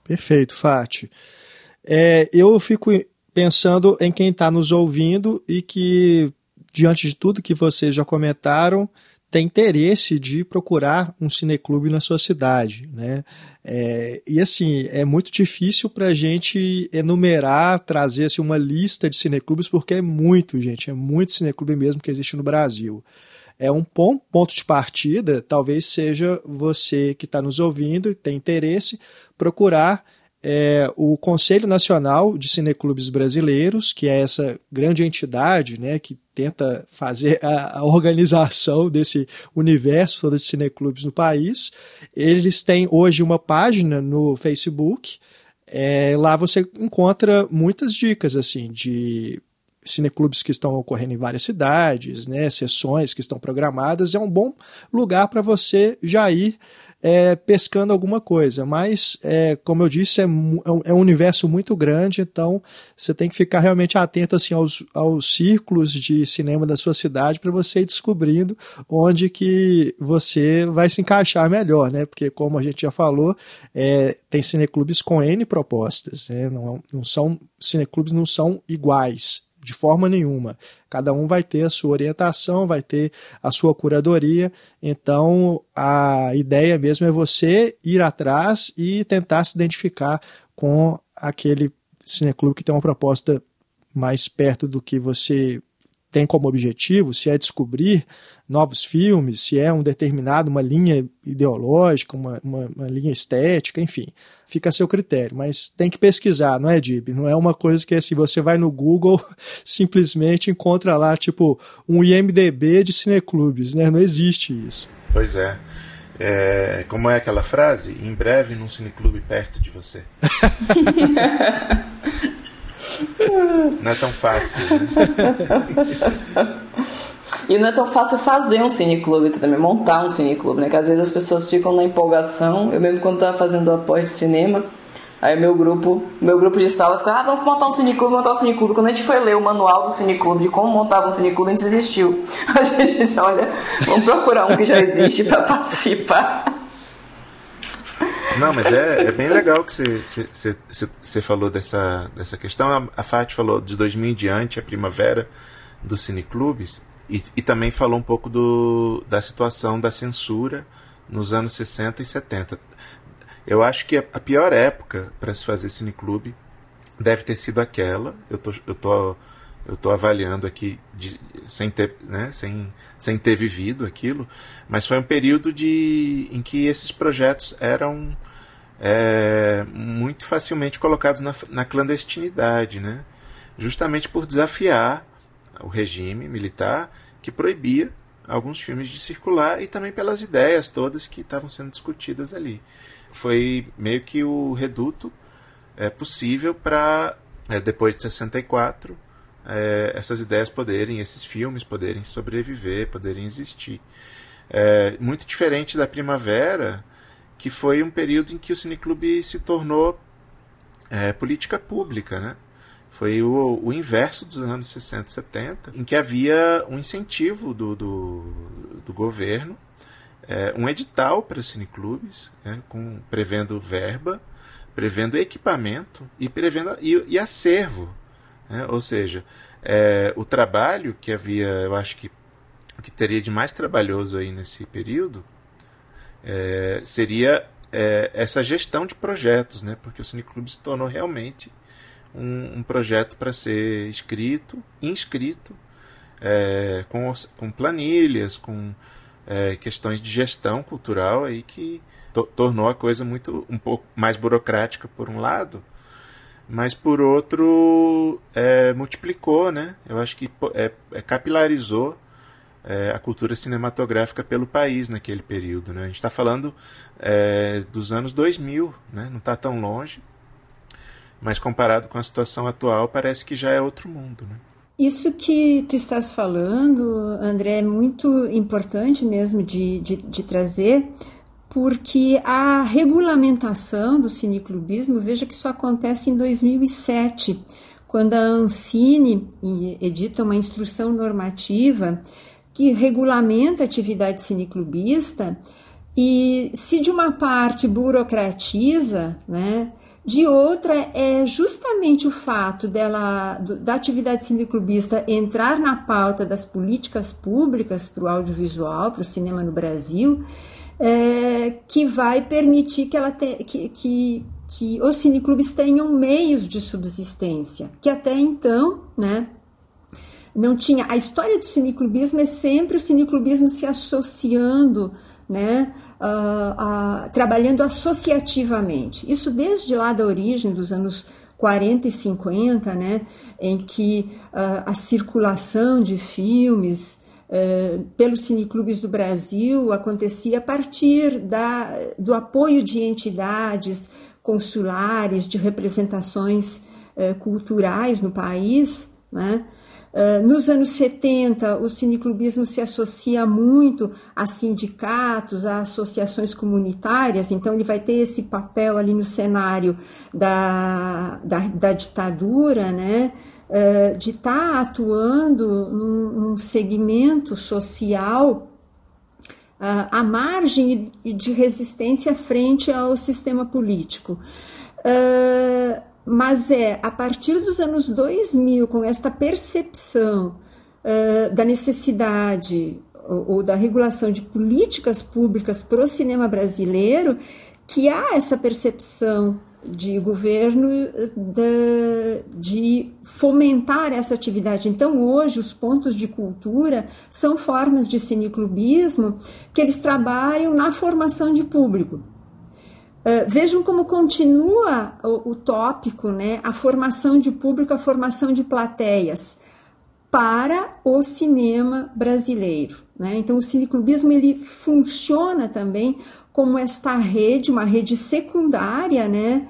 Perfeito, Fati. É, eu fico pensando em quem está nos ouvindo e que diante de tudo que vocês já comentaram, tem interesse de procurar um cineclube na sua cidade, né? É, e assim, é muito difícil para a gente enumerar, trazer assim, uma lista de cineclubes, porque é muito, gente, é muito cineclube mesmo que existe no Brasil. É um bom ponto de partida, talvez seja você que está nos ouvindo e tem interesse, procurar é, o Conselho Nacional de Cineclubes Brasileiros, que é essa grande entidade né, que tenta fazer a, a organização desse universo todo de cineclubes no país. Eles têm hoje uma página no Facebook. É, lá você encontra muitas dicas assim de cineclubes que estão ocorrendo em várias cidades, né, sessões que estão programadas. É um bom lugar para você já ir é, pescando alguma coisa. Mas, é, como eu disse, é, é, é, um universo muito grande, então você tem que ficar realmente atento assim, aos, aos círculos de cinema da sua cidade para você ir descobrindo onde que você vai se encaixar melhor, né? Porque, como a gente já falou, é, tem cineclubes com N propostas, né? não, não são, cineclubes não são iguais de forma nenhuma. Cada um vai ter a sua orientação, vai ter a sua curadoria. Então, a ideia mesmo é você ir atrás e tentar se identificar com aquele cineclube que tem uma proposta mais perto do que você tem como objetivo, se é descobrir novos filmes, se é um determinado, uma linha ideológica, uma, uma, uma, linha estética, enfim, fica a seu critério, mas tem que pesquisar, não é, Dib? Não é uma coisa que assim, você vai no Google, simplesmente encontra lá, tipo, um IMDB de cineclubes, né? Não existe isso. Pois é. é como é aquela frase? Em breve num cineclube perto de você. Não é tão fácil. Né? E não é tão fácil fazer um cineclube também, montar um cineclube, né? Que às vezes as pessoas ficam na empolgação. Eu mesmo quando estava fazendo apoio de cinema, aí meu grupo, meu grupo de sala ficava, ah, vamos montar um cineclube, montar um cineclube. Quando a gente foi ler o manual do cineclube, de como montava um cineclube, a gente desistiu. A gente disse, olha, vamos procurar um que já existe para participar. Não, mas é, é bem legal que você falou dessa, dessa questão. A, a Fati falou de 2000 em diante, a primavera dos cineclubes, e, e também falou um pouco do, da situação da censura nos anos 60 e 70. Eu acho que a, pior época para se fazer cineclube deve ter sido aquela. Eu tô, eu tô eu estou avaliando aqui de, sem, ter, né, sem, sem ter vivido aquilo, mas foi um período de, em que esses projetos eram é, muito facilmente colocados na, na clandestinidade, né? justamente por desafiar o regime militar que proibia alguns filmes de circular e também pelas ideias todas que estavam sendo discutidas ali. Foi meio que o reduto é, possível para, é, depois de 64, é, essas ideias poderem, esses filmes poderem sobreviver, poderem existir. É, muito diferente da Primavera, que foi um período em que o Cineclube se tornou é, política pública, né? Foi o, o, inverso dos anos 60 e 70, em que havia um incentivo do, do, do governo, é, um edital para cineclubes, né, com, prevendo verba, prevendo equipamento e prevendo e, e acervo. Né, ou seja, é, o trabalho que havia, eu acho que o que teria de mais trabalhoso aí nesse período é, seria é, essa gestão de projetos, né, porque o cineclube se tornou realmente um, um projeto para ser escrito, inscrito, é, com, com planilhas, com é, questões de gestão cultural aí que to tornou a coisa muito um pouco mais burocrática por um lado, mas por outro é, multiplicou, né? Eu acho que é, é, capilarizou é, a cultura cinematográfica pelo país naquele período, né? A gente está falando é, dos anos 2000, né? Não está tão longe mas comparado com a situação atual, parece que já é outro mundo. Né? Isso que tu estás falando, André, é muito importante mesmo de, de, de trazer, porque a regulamentação do cineclubismo, veja que isso acontece em 2007, quando a Ancine edita uma instrução normativa que regulamenta a atividade cineclubista e se de uma parte burocratiza, né, de outra é justamente o fato dela da atividade cineclubista entrar na pauta das políticas públicas para o audiovisual, para o cinema no Brasil, é, que vai permitir que, ela te, que, que, que os cineclubes tenham meios de subsistência, que até então, né, não tinha. A história do cineclubismo é sempre o cineclubismo se associando, né, trabalhando associativamente. Isso desde lá da origem dos anos 40 e 50, né, em que uh, a circulação de filmes pelos cineclubes do Brasil acontecia a partir da, do apoio de entidades consulares, de representações uh, culturais no país, né, Uh, nos anos 70, o cineclubismo se associa muito a sindicatos, a associações comunitárias, então ele vai ter esse papel ali no cenário da, da, da ditadura, né? Uh, de estar tá atuando num, num, segmento social uh, à margem de resistência frente ao sistema político. Uh, mas é a partir dos anos 2000, com esta percepção uh, da necessidade ou, ou, da regulação de políticas públicas para o cinema brasileiro, que há essa percepção de governo de, de fomentar essa atividade. Então, hoje, os pontos de cultura são formas de cineclubismo que eles trabalham na formação de público. Uh, vejam como continua o, o, tópico, né? A formação de público, a formação de plateias para o cinema brasileiro, né? Então o cineclubismo ele funciona também como esta rede, uma rede secundária, né?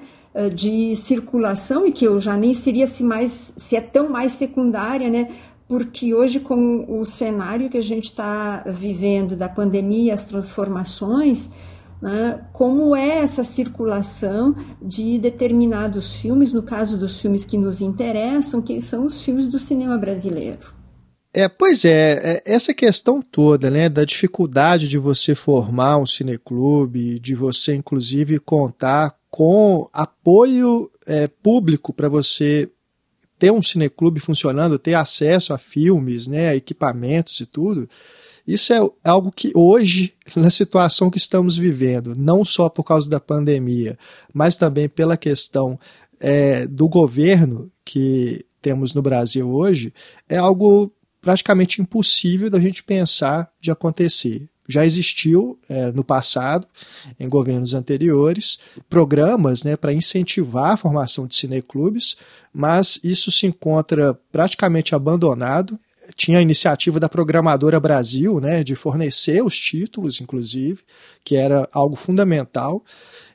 De circulação e que eu já nem seria se mais se é tão mais secundária, né? Porque hoje com o cenário que a gente está vivendo da pandemia, as transformações né, como é essa circulação de determinados filmes, no caso dos filmes que nos interessam, que são os filmes do cinema brasileiro. É, pois é, é, essa questão toda, né, da dificuldade de você formar um cineclube, de você inclusive contar com apoio é, público para você ter um cineclube funcionando, ter acesso a filmes, né, a equipamentos e tudo. Isso é algo que hoje, na situação que estamos vivendo, não só por causa da pandemia, mas também pela questão é, do governo que temos no Brasil hoje é algo praticamente impossível da gente pensar de acontecer. Já existiu é, no passado, em governos anteriores, programas né, para incentivar a formação de cineclubes, mas isso se encontra praticamente abandonado. Tinha a iniciativa da Programadora Brasil, né, de fornecer os títulos, inclusive, que era algo fundamental.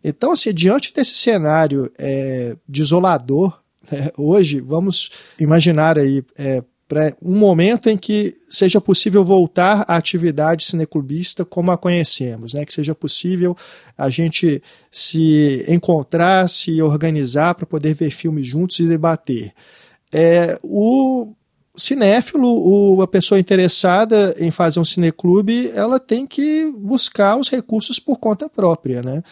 Então, assim, diante desse cenário é, desolador, né, hoje, vamos imaginar aí é, para um momento em que seja possível voltar à atividade cineclubista como a conhecemos, né? que seja possível a gente se encontrar, se organizar para poder ver filmes juntos e debater. É, o cinéfilo, o, a pessoa interessada em fazer um cineclube, ela tem que buscar os recursos por conta própria. Né?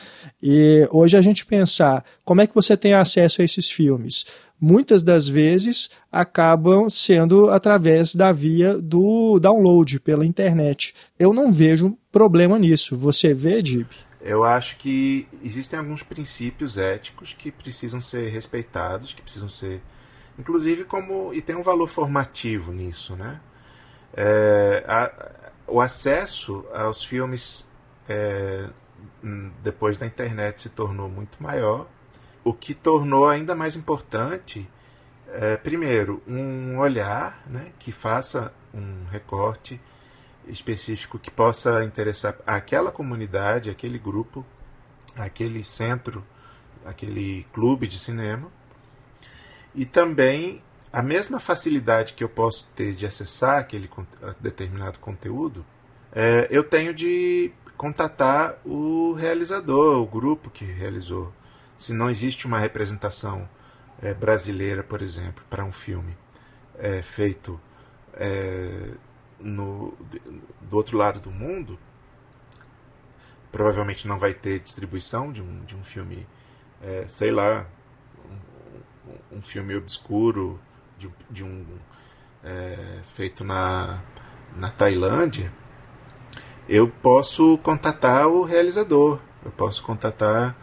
E hoje a gente pensar como é que você tem acesso a esses filmes muitas das vezes acabam sendo através da via do download pela internet. Eu não vejo problema nisso. Você vê, Dib? Eu acho que existem alguns princípios éticos que precisam ser respeitados, que precisam ser, inclusive como e tem um valor formativo nisso, né? É, a, o acesso aos filmes é, depois da internet se tornou muito maior o que tornou ainda mais importante, é, primeiro, um olhar né, que faça um recorte específico que possa interessar aquela comunidade, aquele grupo, aquele centro, aquele clube de cinema. E também a mesma facilidade que eu posso ter de acessar aquele determinado conteúdo, é, eu tenho de contatar o realizador, o grupo que realizou se não existe uma representação é, brasileira, por exemplo, para um filme é, feito é, no, do outro lado do mundo, provavelmente não vai ter distribuição de um, de um filme, sei lá, um, um, filme obscuro de, de um feito na, na Tailândia. Eu posso contatar o realizador, eu posso contatar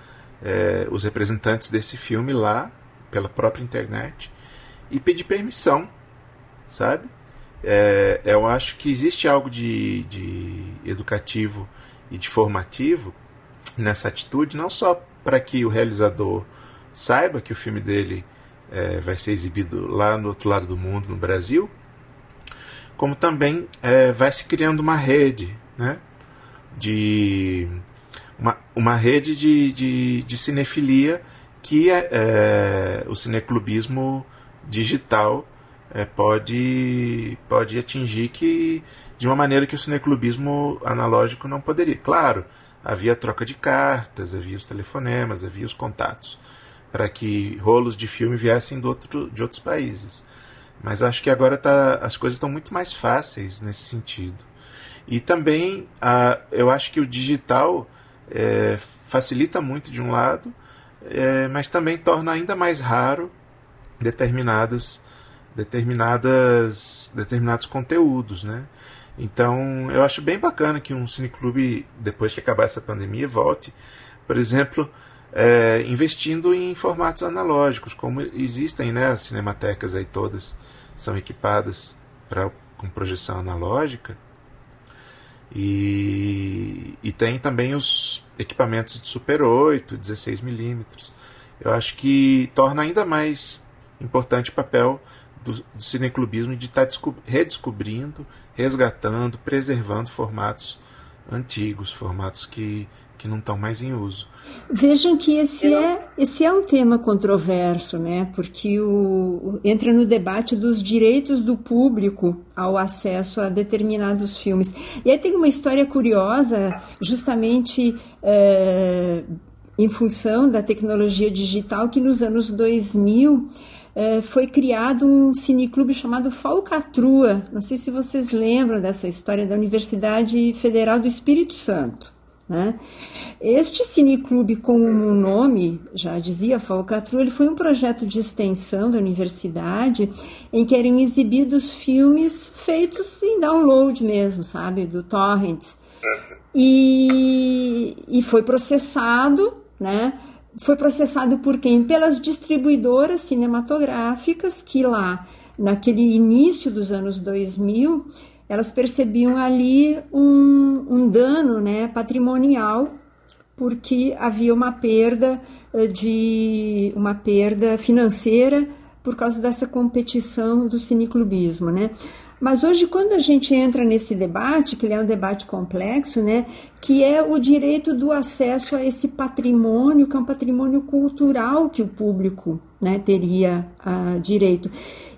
é, os representantes desse filme lá, pela própria internet, e pedir permissão, sabe? É, eu acho que existe algo de, de educativo e de formativo nessa atitude, não só para que o realizador saiba que o filme dele é, vai ser exibido lá no outro lado do mundo, no Brasil, como também é, vai se criando uma rede né, de uma, uma rede de, de, de cinefilia que é, é, o cineclubismo digital é, pode, pode atingir que de uma maneira que o cineclubismo analógico não poderia. Claro, havia troca de cartas, havia os telefonemas, havia os contatos para que rolos de filme viessem do outro, de outros países. Mas acho que agora tá, as coisas estão muito mais fáceis nesse sentido. E também eu acho que o digital é, facilita muito de um lado, é, mas também torna ainda mais raro determinadas, determinadas, determinados conteúdos, né? Então, eu acho bem bacana que um cineclube, depois que acabar essa pandemia, volte, por exemplo, é, investindo em formatos analógicos, como existem, né? As cinematecas aí todas são equipadas pra, com projeção analógica. E, e tem também os equipamentos de Super 8, 16mm. Eu acho que torna ainda mais importante o papel do, do cineclubismo de estar tá redescobrindo, resgatando, preservando formatos antigos, formatos que que não estão mais em uso. Vejam que esse é, esse é um tema controverso, né? porque o, entra no debate dos direitos do público ao acesso a determinados filmes. E aí tem uma história curiosa, justamente é, em função da tecnologia digital, que nos anos 2000 é, foi criado um cineclube chamado Falcatrua. Não sei se vocês lembram dessa história da Universidade Federal do Espírito Santo. Né? Este cineclube, como o nome já dizia, Falcatrua, ele foi um projeto de extensão da universidade em que eram exibidos filmes feitos em download mesmo, sabe, do torrents. E, e foi processado, né? foi processado por quem? Pelas distribuidoras cinematográficas que lá, naquele início dos anos 2000, elas percebiam ali um, um dano né, patrimonial porque havia uma perda eh, de uma perda financeira por causa dessa competição do cineclubismo, né? Mas hoje, quando a gente entra nesse debate, que ele é um debate complexo, né, que é o direito do acesso a esse patrimônio, que é um patrimônio cultural que o público né, teria uh, direito.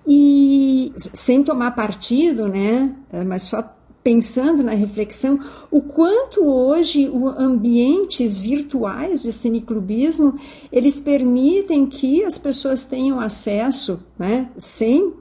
E sem tomar partido, né, eh, mas só pensando na reflexão, o quanto hoje os ambientes virtuais de cineclubismo, eles permitem que as pessoas tenham acesso, né, sem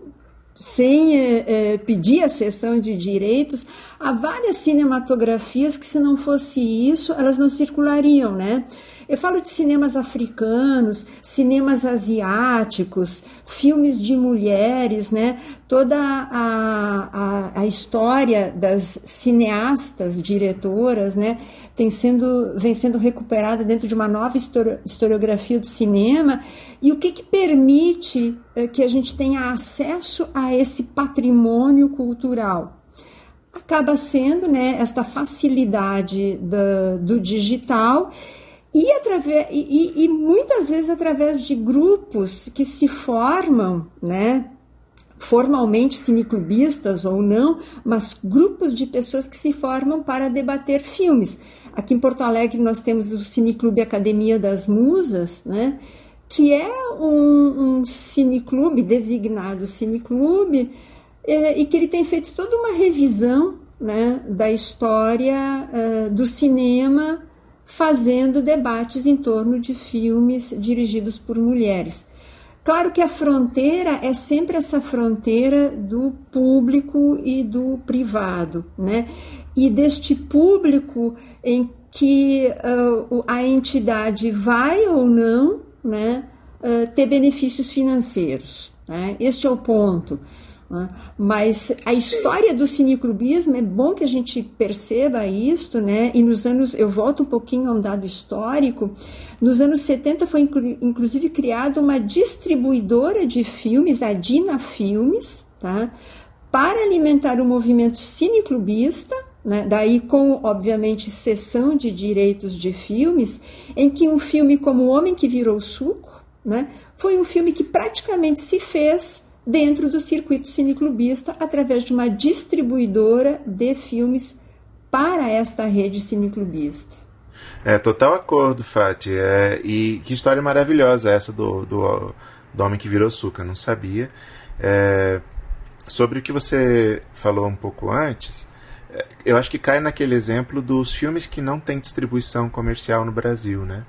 sem é, é, pedir a cessão de direitos, há várias cinematografias que, se não fosse isso, elas não circulariam, né? Eu falo de cinemas africanos, cinemas asiáticos, filmes de mulheres, né? Toda a, a, a história das cineastas, diretoras, né? Tem sendo, vem sendo recuperada dentro de uma nova historiografia do cinema. E o que, que permite é, que a gente tenha acesso a esse patrimônio cultural? Acaba sendo né, esta facilidade do digital e, através, e, e, muitas vezes através de grupos que se formam, né, formalmente cineclubistas ou não, mas grupos de pessoas que se formam para debater filmes. Aqui em Porto Alegre nós temos o Cineclube Academia das Musas, né, que é um, um cineclube, designado cineclube, é, e que ele tem feito toda uma revisão né, da história uh, do cinema fazendo debates em torno de filmes dirigidos por mulheres. Claro que a fronteira é sempre essa fronteira do público e do privado, né? E deste público em que uh, a entidade vai ou não, né, uh, ter benefícios financeiros. Né? Este é o ponto. Né? Mas a história do cineclubismo é bom que a gente perceba isto, né? E nos anos, eu volto um pouquinho a um dado histórico, nos anos 70 foi inclusive criada uma distribuidora de filmes, a Dina Filmes, tá? Para alimentar o movimento cineclubista, né? daí com, obviamente, cessão de direitos de filmes, em que um filme como O Homem que Virou Suco, né? foi um filme que praticamente se fez dentro do circuito cineclubista através de uma distribuidora de filmes para esta rede cineclubista. É, total acordo, Fati. É, e que história maravilhosa essa do, do, do Homem que Virou Açúcar. Não sabia. É, sobre o que você falou um pouco antes, é, eu acho que cai naquele exemplo dos filmes que não têm distribuição comercial no Brasil, né?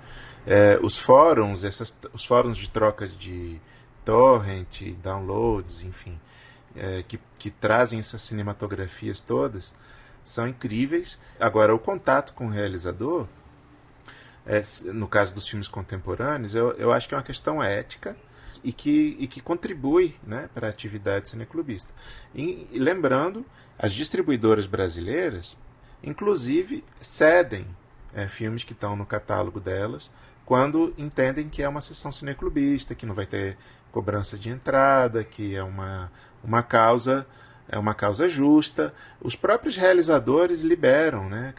É, os fóruns, essas, os fóruns de trocas de, torrent, downloads, enfim, é, que, que trazem essas cinematografias todas, são incríveis. Agora, o contato com o realizador, é, no caso dos filmes contemporâneos, eu, eu acho que é uma questão ética e que, e que contribui né, para a atividade cineclubista. E, e lembrando, as distribuidoras brasileiras, inclusive, cedem é, filmes que estão no catálogo delas quando entendem que é uma sessão cineclubista, que não vai ter cobrança de entrada, que é uma, uma causa é uma causa justa. Os próprios realizadores liberam, né?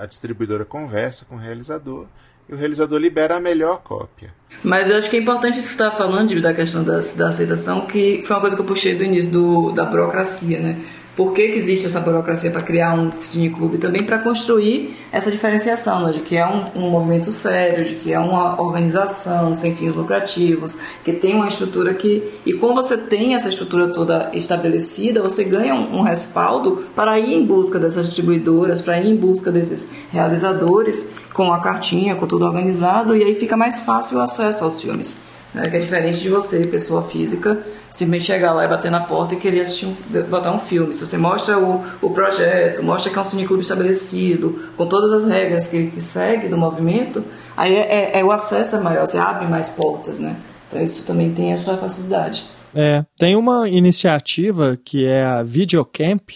A distribuidora conversa com o realizador e o realizador libera a melhor cópia. Mas eu acho que é importante isso que você está falando, da questão da, da aceitação, que foi uma coisa que eu puxei do início do, da burocracia, né? Por que, que existe essa burocracia para criar um cineclube também para construir essa diferenciação, né, de que é um, um, movimento sério, de que é uma organização sem fins lucrativos, que tem uma estrutura que e quando você tem essa estrutura toda estabelecida, você ganha um, um respaldo para ir em busca dessas distribuidoras, para ir em busca desses realizadores com a cartinha, com tudo organizado e aí fica mais fácil o acesso aos filmes né? que é diferente de você, pessoa física, simplesmente chegar lá e bater na porta e querer assistir um, botar um filme. Se você mostra o, o projeto, mostra que é um cineclube estabelecido, com todas as regras que, que segue do movimento, aí é, é, é, o acesso é maior, você abre mais portas, né? Então isso também tem essa facilidade. É, tem uma iniciativa que é a Videocamp,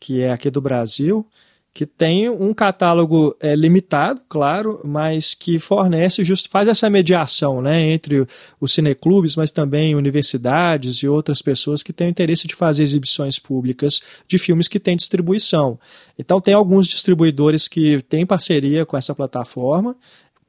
que é aqui do Brasil, que tem um catálogo é, limitado, claro, mas que fornece, just, faz essa mediação né, entre os cineclubes, mas também universidades e outras pessoas que têm interesse de fazer exibições públicas de filmes que têm distribuição. Então, tem alguns distribuidores que têm parceria com essa plataforma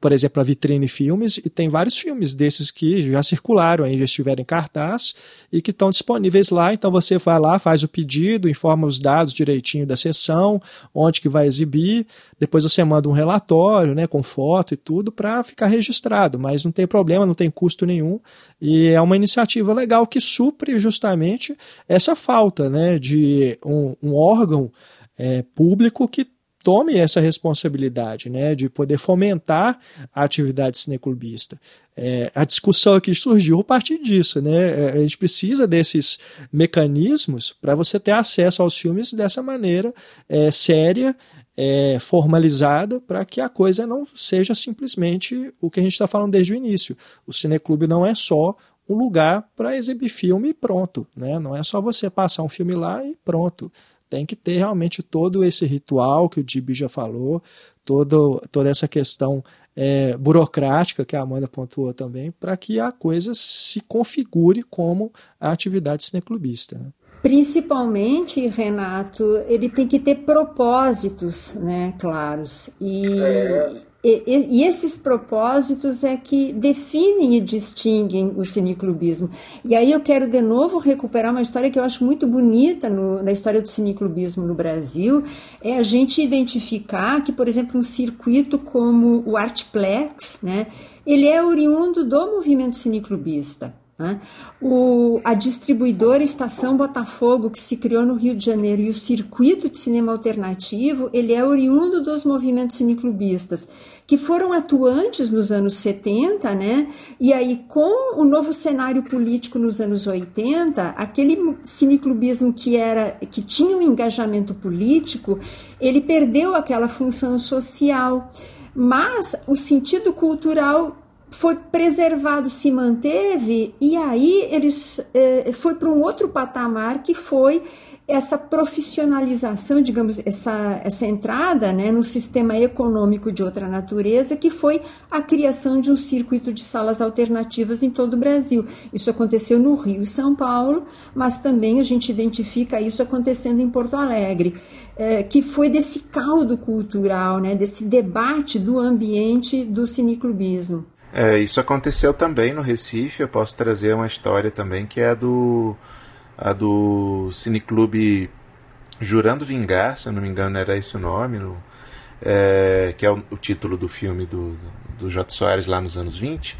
por exemplo, a Vitrine Filmes, e tem vários filmes desses que já circularam, aí, já estiveram em cartaz e que estão disponíveis lá. Então você vai lá, faz o pedido, informa os dados direitinho da sessão, onde que vai exibir, depois você manda um relatório, né, com foto e tudo para ficar registrado, mas não tem problema, não tem custo nenhum. E é uma iniciativa legal que supre justamente essa falta, né, de um, um órgão é, público que tome essa responsabilidade né, de poder fomentar a atividade cineclubista. É, a discussão aqui surgiu a partir disso. Né? É, a gente precisa desses mecanismos para você ter acesso aos filmes dessa maneira é, séria, é, formalizada, para que a coisa não seja simplesmente o que a gente está falando desde o início. O cineclube não é só um lugar para exibir filme e pronto. Né? Não é só você passar um filme lá e pronto. Tem que ter realmente todo esse ritual que o Dibi já falou, todo, toda essa questão é, burocrática que a Amanda pontuou também, para que a coisa se configure como a atividade cineclubista. Né? Principalmente, Renato, ele tem que ter propósitos né, claros. E, é e, e, esses propósitos é que definem e distinguem o cineclubismo. E aí eu quero de novo recuperar uma história que eu acho muito bonita no, na história do cineclubismo no Brasil, é a gente identificar que, por exemplo, um circuito como o Artplex, né, ele é oriundo do movimento cineclubista. Né? O, a distribuidora Estação Botafogo, que se criou no Rio de Janeiro, e o circuito de cinema alternativo, ele é oriundo dos movimentos cineclubistas, que foram atuantes nos anos 70, né? e aí com o novo cenário político nos anos 80, aquele cineclubismo que, era, que tinha um engajamento político, ele perdeu aquela função social, mas o sentido cultural foi preservado, se manteve, e aí eles eh, foi para um outro patamar que foi essa profissionalização, digamos, essa, essa entrada né, no sistema econômico de outra natureza, que foi a criação de um circuito de salas alternativas em todo o Brasil. Isso aconteceu no Rio e São Paulo, mas também a gente identifica isso acontecendo em Porto Alegre, é, que foi desse caldo cultural, né, desse debate do ambiente do cineclubismo. É, isso aconteceu também no Recife. Eu posso trazer uma história também que é a do, a do Cineclube Jurando Vingar, se eu não me engano era esse o nome, no, é, que é o, o, título do filme do, do J. Soares lá nos anos 20,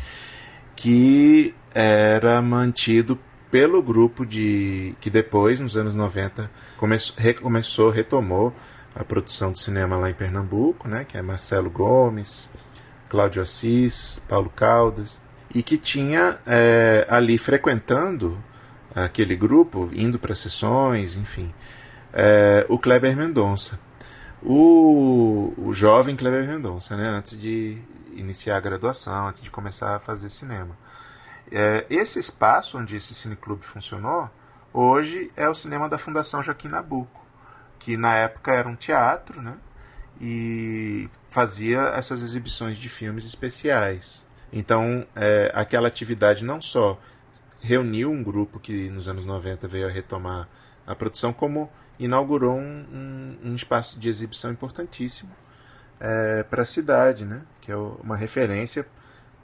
que era mantido pelo grupo de que depois, nos anos 90, começou, recomeçou, retomou a produção do cinema lá em Pernambuco, né, que é Marcelo Gomes, Cláudio Assis, Paulo Caldas, e que tinha é, ali frequentando aquele grupo, indo para sessões, enfim, é, o Kleber Mendonça. O, o jovem Kleber Mendonça, né, antes de iniciar a graduação, antes de começar a fazer cinema. É, esse espaço onde esse cineclube funcionou, hoje é o cinema da Fundação Joaquim Nabuco, que na época era um teatro, né? E fazia essas exibições de filmes especiais. Então, é, aquela atividade não só reuniu um grupo que nos anos 90 veio a retomar a produção, como inaugurou um, um, um espaço de exibição importantíssimo é, para a cidade, né? que é uma referência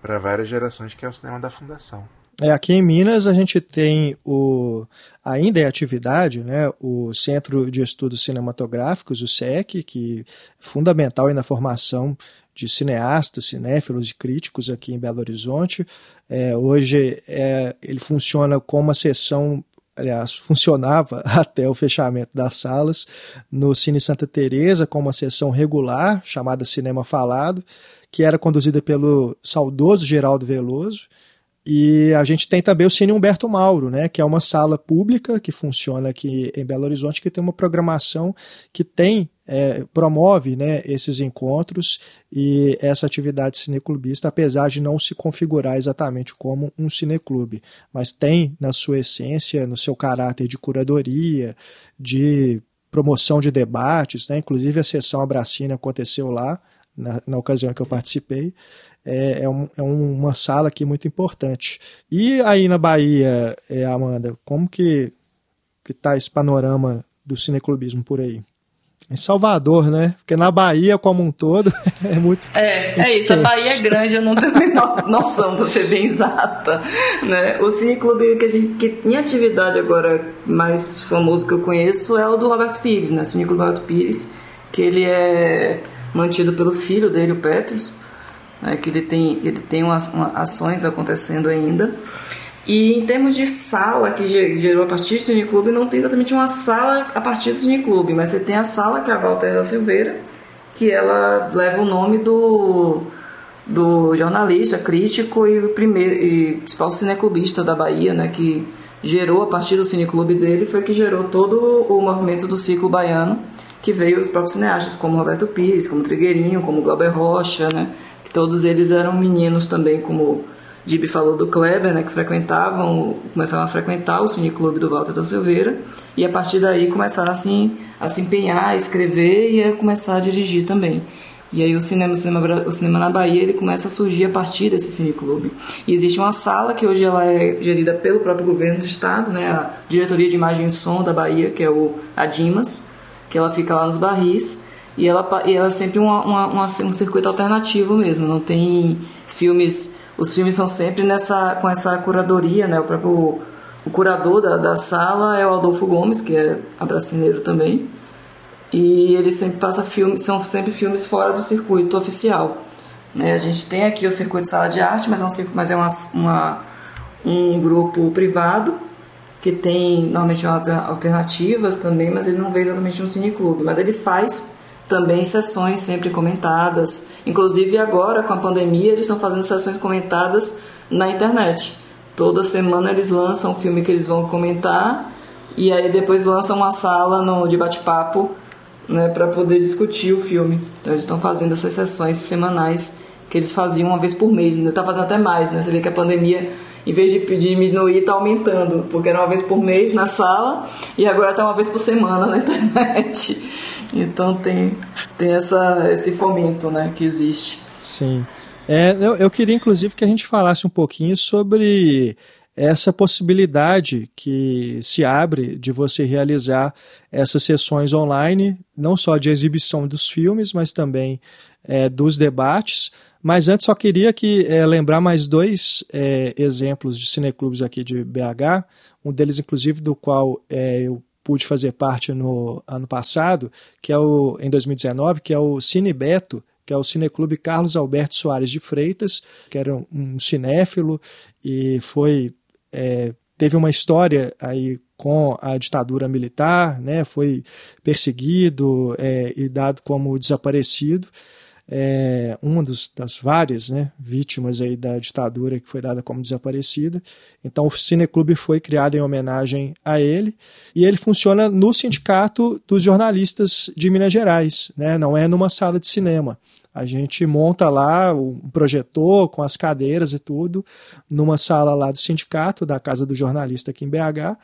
para várias gerações, que é o cinema da Fundação. É, aqui em Minas a gente tem o ainda em atividade, né, o Centro de Estudos Cinematográficos, o SEC, que é fundamental na formação de cineastas, cinéfilos e críticos aqui em Belo Horizonte. É, hoje é, ele funciona como uma sessão aliás, funcionava até o fechamento das salas no Cine Santa Teresa com uma sessão regular chamada Cinema Falado, que era conduzida pelo saudoso Geraldo Veloso e a gente tem também o Cine Humberto Mauro, né, que é uma sala pública que funciona aqui em Belo Horizonte, que tem uma programação que tem é, promove né, esses encontros e essa atividade cineclubista, apesar de não se configurar exatamente como um cineclube, mas tem na sua essência, no seu caráter de curadoria, de promoção de debates, né? inclusive a sessão Abracina aconteceu lá, na, na ocasião que eu participei. É, é, um, é, uma sala aqui muito importante. E aí na Bahia, é, Amanda, como que está esse panorama do cineclubismo por aí? Em Salvador, né? Porque na Bahia como um todo é muito. É, é isso. A Bahia é grande, eu não tenho a menor noção, para ser bem exata. Né? O cineclube que a gente que em atividade agora mais famoso que eu conheço é o do Roberto Pires, né? Cineclube Roberto Pires, que ele é mantido pelo filho dele, o Petrus, né? que ele tem, ele tem umas, umas ações acontecendo ainda. E em termos de sala que gerou a partir do cineclube, não tem exatamente uma sala a partir do cineclube, mas você tem a sala que é a Walter Silveira, que ela leva o nome do, do jornalista, crítico e primeiro e principal cineclubista da Bahia, né, que gerou a partir do cineclube dele, foi que gerou todo o movimento do ciclo baiano, que veio os próprios cineastas, como Roberto Pires, como Trigueirinho, como Glauber Rocha, né, todos eles eram meninos também, como Gibi falou do Kleber, né, que frequentavam, começaram a frequentar o cineclube do Walter da Silveira, e a partir daí começaram assim, a se empenhar, a escrever e a começar a dirigir também. E aí o cinema, o cinema, o cinema na Bahia ele começa a surgir a partir desse cineclube. E existe uma sala que hoje ela é gerida pelo próprio governo do estado, né, a Diretoria de Imagem e Som da Bahia, que é o a Dimas, que ela fica lá nos barris, e ela, e ela é sempre uma, uma, uma, um circuito alternativo mesmo, não tem filmes os filmes são sempre nessa com essa curadoria, né? O próprio o curador da, da sala é o Adolfo Gomes, que é abracineiro também. E ele sempre passa filmes, são sempre filmes fora do circuito oficial. Né? A gente tem aqui o circuito sala de arte, mas é um, mas é uma, uma um grupo privado que tem normalmente alternativas também, mas ele não vê exatamente um cineclube, mas ele faz também sessões sempre comentadas. Inclusive agora com a pandemia eles estão fazendo sessões comentadas na internet. Toda semana eles lançam um filme que eles vão comentar e aí depois lançam uma sala no de bate-papo, né, para poder discutir o filme. Então eles estão fazendo essas sessões semanais que eles faziam uma vez por mês. Está fazendo até mais, né? Você vê que a pandemia em vez de diminuir, está aumentando, porque era uma vez por mês na sala e agora está uma vez por semana na internet. Então tem, tem essa, esse fomento né, que existe. Sim. É, eu, eu queria, inclusive, que a gente falasse um pouquinho sobre essa possibilidade que se abre de você realizar essas sessões online, não só de exibição dos filmes, mas também é, dos debates. Mas antes só queria que é, lembrar mais dois é, exemplos de cineclubes aqui de BH, um deles inclusive do qual é, eu pude fazer parte no ano passado, que é o em 2019, que é o Cine Beto, que é o Cineclube Carlos Alberto Soares de Freitas, que era um cinéfilo e foi é, teve uma história aí com a ditadura militar, né, foi perseguido é, e dado como desaparecido é, uma dos, das várias né, vítimas aí da ditadura que foi dada como desaparecida. Então o Cineclube foi criado em homenagem a ele e ele funciona no Sindicato dos Jornalistas de Minas Gerais, né, não é numa sala de cinema. A gente monta lá um projetor com as cadeiras e tudo, numa sala lá do sindicato, da Casa do Jornalista aqui em BH,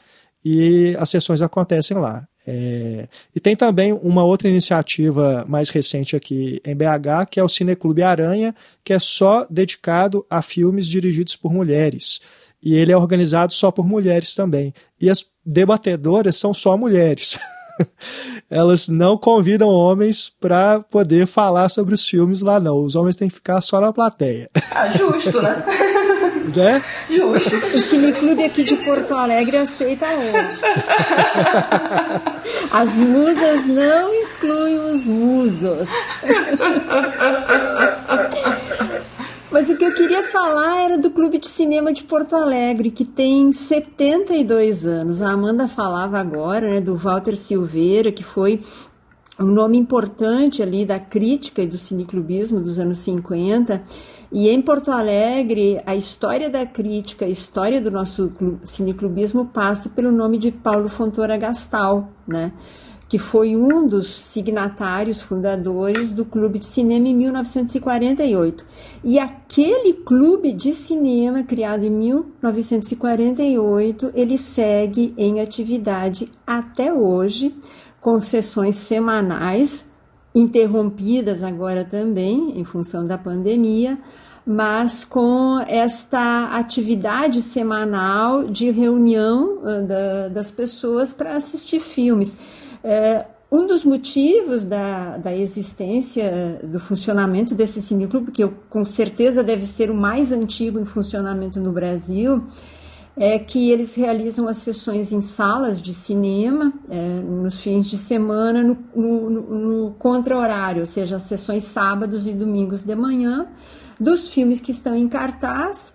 e as sessões acontecem lá. É, e tem também uma outra iniciativa mais recente aqui em BH, que é o Cineclube Aranha, que é só dedicado a filmes dirigidos por mulheres. E ele é organizado só por mulheres também. E as debatedoras são só mulheres. Elas não convidam homens para poder falar sobre os filmes lá, não. Os homens têm que ficar só na plateia. Ah, justo, né? Né? Justo. O Cineclube aqui de Porto Alegre aceita homem. As musas não excluem os musos. Mas o que eu queria falar era do Clube de Cinema de Porto Alegre, que tem 72 anos. A Amanda falava agora né, do Walter Silveira, que foi um nome importante ali da crítica e do cineclubismo dos anos 50. E em Porto Alegre, a história da crítica, a história do nosso cineclubismo passa pelo nome de Paulo Fontoura Gastal, né? que foi um dos signatários fundadores do Clube de Cinema em 1948. E aquele clube de cinema, criado em 1948, ele segue em atividade até hoje, com sessões semanais, interrompidas agora também em função da pandemia, mas com esta atividade semanal de reunião uh, da, das pessoas para assistir filmes. Uh, um dos motivos da, da existência, do funcionamento desse cineclube, que eu, com certeza deve ser o mais antigo em funcionamento no Brasil, é que eles realizam as sessões em salas de cinema é, nos fins de semana no, no, no contra-horário, ou seja, as sessões sábados e domingos de manhã dos filmes que estão em cartaz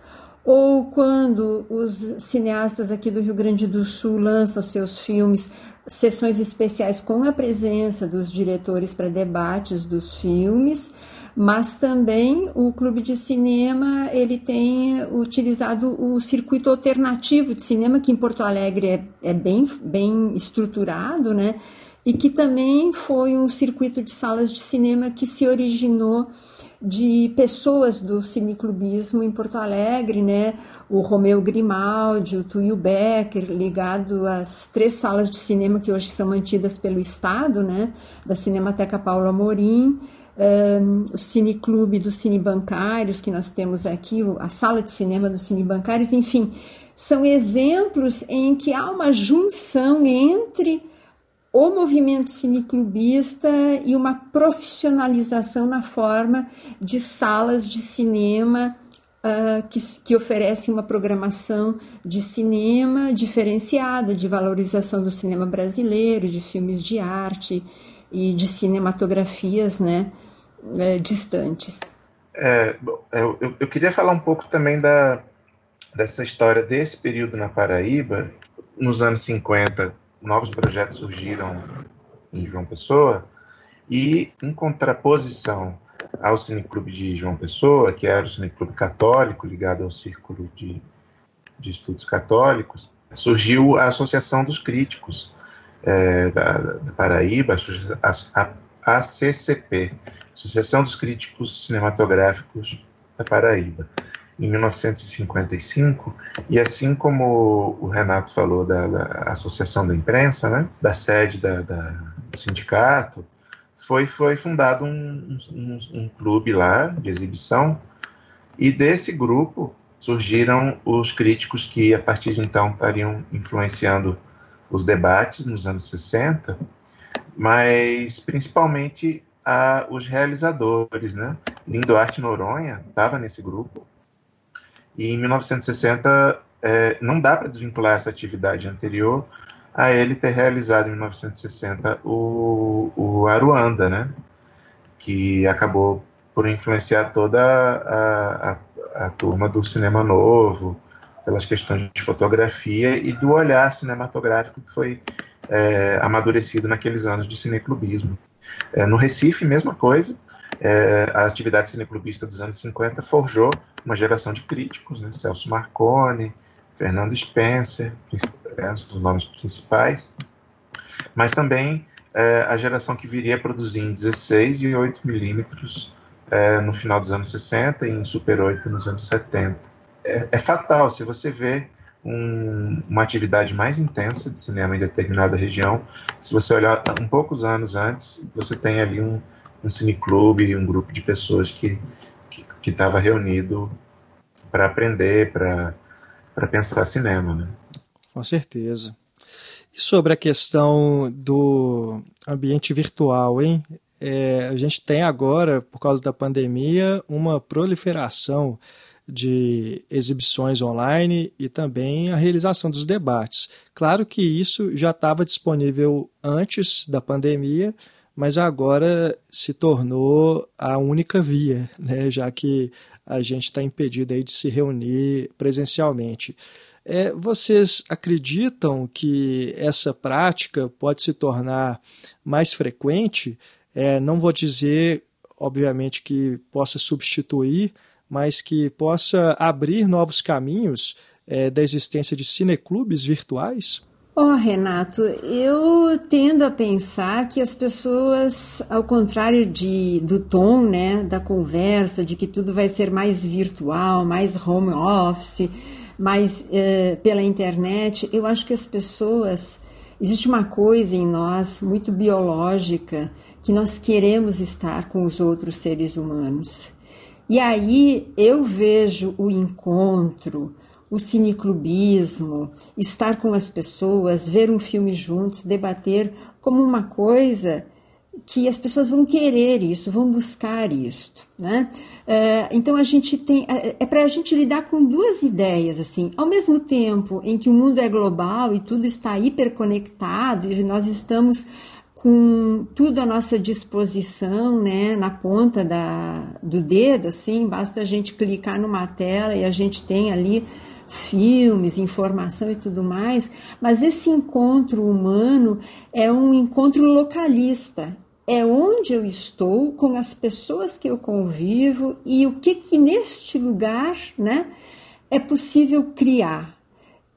ou quando os cineastas aqui do Rio Grande do Sul lançam seus filmes, sessões especiais com a presença dos diretores para debates dos filmes, mas também o Clube de Cinema ele tem utilizado o circuito alternativo de cinema que em Porto Alegre é, é bem, bem estruturado, né? E que também foi um circuito de salas de cinema que se originou de pessoas do cineclubismo em Porto Alegre, né? O Romeu Grimaldi, o Tuyo Becker, ligado às três salas de cinema que hoje são mantidas pelo Estado, né? Da Cinemateca Paulo Amorim, um, o Cineclube dos Cinebancários, que nós temos aqui, a sala de cinema dos Cinebancários, enfim, são exemplos em que há uma junção entre o movimento cineclubista e uma profissionalização na forma de salas de cinema uh, que, que oferecem uma programação de cinema diferenciada, de valorização do cinema brasileiro, de filmes de arte e de cinematografias né, uh, distantes. É, eu, eu queria falar um pouco também da, dessa história desse período na Paraíba, nos anos 50, novos projetos surgiram em João Pessoa e em contraposição ao Cineclube de João Pessoa, que era o Cineclube católico ligado ao Círculo de, de Estudos Católicos, surgiu a Associação dos Críticos é, da, da, Paraíba, a, a ACCP, Associação dos Críticos Cinematográficos da Paraíba em 1955, e assim como o Renato falou da, da Associação da Imprensa, né, da sede da, da, do sindicato, foi, foi fundado um, um, um clube lá de exibição, e desse grupo surgiram os críticos que, a partir de então, estariam influenciando os debates nos anos 60, mas principalmente a, os realizadores, né? Lindo Arte Noronha estava nesse grupo, e em 1960 é, não dá para desvincular essa atividade anterior a ele ter realizado em 1960 o, o Aruanda, né? Que acabou por influenciar toda a, a, a turma do cinema novo, pelas questões de fotografia e do olhar cinematográfico que foi é, amadurecido naqueles anos de cineclubismo. É, no Recife, mesma coisa, é, a atividade cineclubista dos anos 50 forjou uma geração de críticos, né? Celso Marconi, Fernando Spencer, é, os nomes principais, mas também é, a geração que viria a produzir em 16 e 8 milímetros é, no final dos anos 60 e em Super 8 nos anos 70. É, é fatal se você vê um, uma atividade mais intensa de cinema em determinada região. Se você olhar um poucos anos antes, você tem ali um, um cineclube, um grupo de pessoas que estava reunido para aprender, para pensar cinema. Né? Com certeza. E sobre a questão do ambiente virtual, hein? É, a gente tem agora, por causa da pandemia, uma proliferação de exibições online e também a realização dos debates. Claro que isso já estava disponível antes da pandemia, mas agora se tornou a única via, né, já que a gente está impedido aí de se reunir presencialmente. É, vocês acreditam que essa prática pode se tornar mais frequente? É, não vou dizer, obviamente, que possa substituir, mas que possa abrir novos caminhos é, da existência de cineclubes virtuais? Oh, Renato, eu tendo a pensar que as pessoas, ao contrário de, do tom né, da conversa, de que tudo vai ser mais virtual, mais home office, mais eh, pela internet, eu acho que as pessoas Existe uma coisa em nós muito biológica que nós queremos estar com os outros seres humanos. E aí eu vejo o encontro, o cineclubismo, estar com as pessoas, ver um filme juntos, debater como uma coisa que as pessoas vão querer isso, vão buscar isto, né? É, então a gente tem é, é para a gente lidar com duas ideias assim, ao mesmo tempo em que o mundo é global e tudo está hiperconectado e nós estamos com tudo à nossa disposição, né, na ponta da, do dedo, assim, basta a gente clicar numa tela e a gente tem ali filmes, informação e tudo mais, mas esse encontro humano é um encontro localista, é onde eu estou com as pessoas que eu convivo e o que que neste lugar, né, é possível criar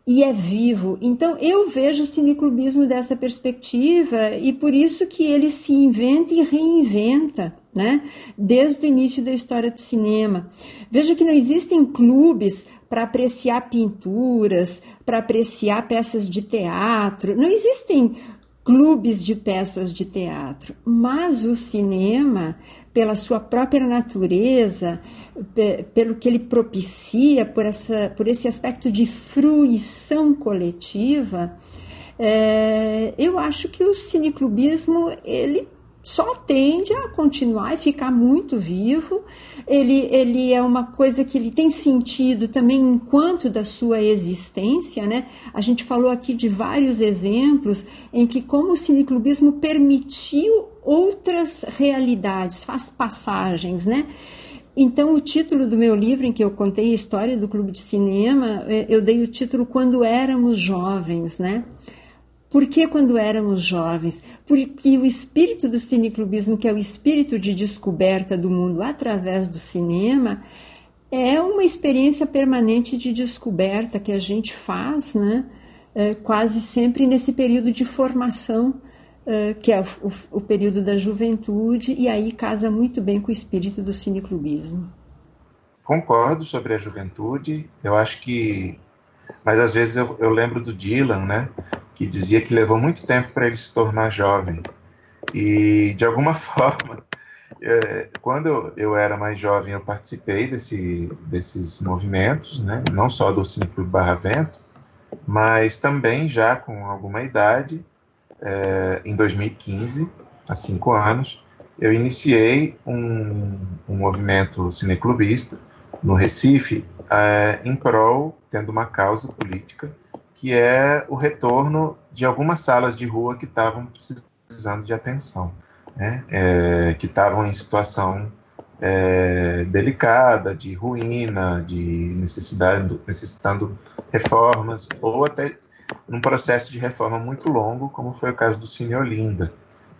e é vivo. Então eu vejo o cineclubismo dessa perspectiva e por isso que ele se inventa e reinventa, né? Desde o início da história do cinema. Veja que não existem clubes para apreciar pinturas, para apreciar peças de teatro. Não existem clubes de peças de teatro, mas o cinema, pela sua própria natureza, pelo que ele propicia, por, essa, por esse aspecto de fruição coletiva, é, eu acho que o cineclubismo ele só tende a continuar e ficar muito vivo. Ele, ele é uma coisa que ele tem sentido também enquanto da sua existência, né? A gente falou aqui de vários exemplos em que como o cineclubismo permitiu outras realidades, faz passagens, né? Então, o título do meu livro, em que eu contei a história do clube de cinema, é, eu dei o título Quando Éramos Jovens, né? Por que quando éramos jovens? Porque o espírito do cineclubismo, que é o espírito de descoberta do mundo através do cinema, é uma experiência permanente de descoberta que a gente faz, né? É, quase sempre nesse período de formação, é, que é o, o, período da juventude, e aí casa muito bem com o espírito do cineclubismo. Concordo sobre a juventude, eu acho que. Mas às vezes eu, eu lembro do Dylan, né? Que dizia que levou muito tempo para ele se tornar jovem. E, de alguma forma, é, quando eu era mais jovem, eu participei desse, desses movimentos, né? não só do Cineclube Barra Vento, mas também já com alguma idade, é, em 2015, há cinco anos, eu iniciei um, um movimento cineclubista no Recife, é, em prol, tendo uma causa política, que é o retorno de algumas salas de rua que estavam precisando de atenção, né? é, que estavam em situação é, delicada, de ruína, de necessidade, necessitando reformas, ou até num processo de reforma muito longo, como foi o caso do Cine Olinda,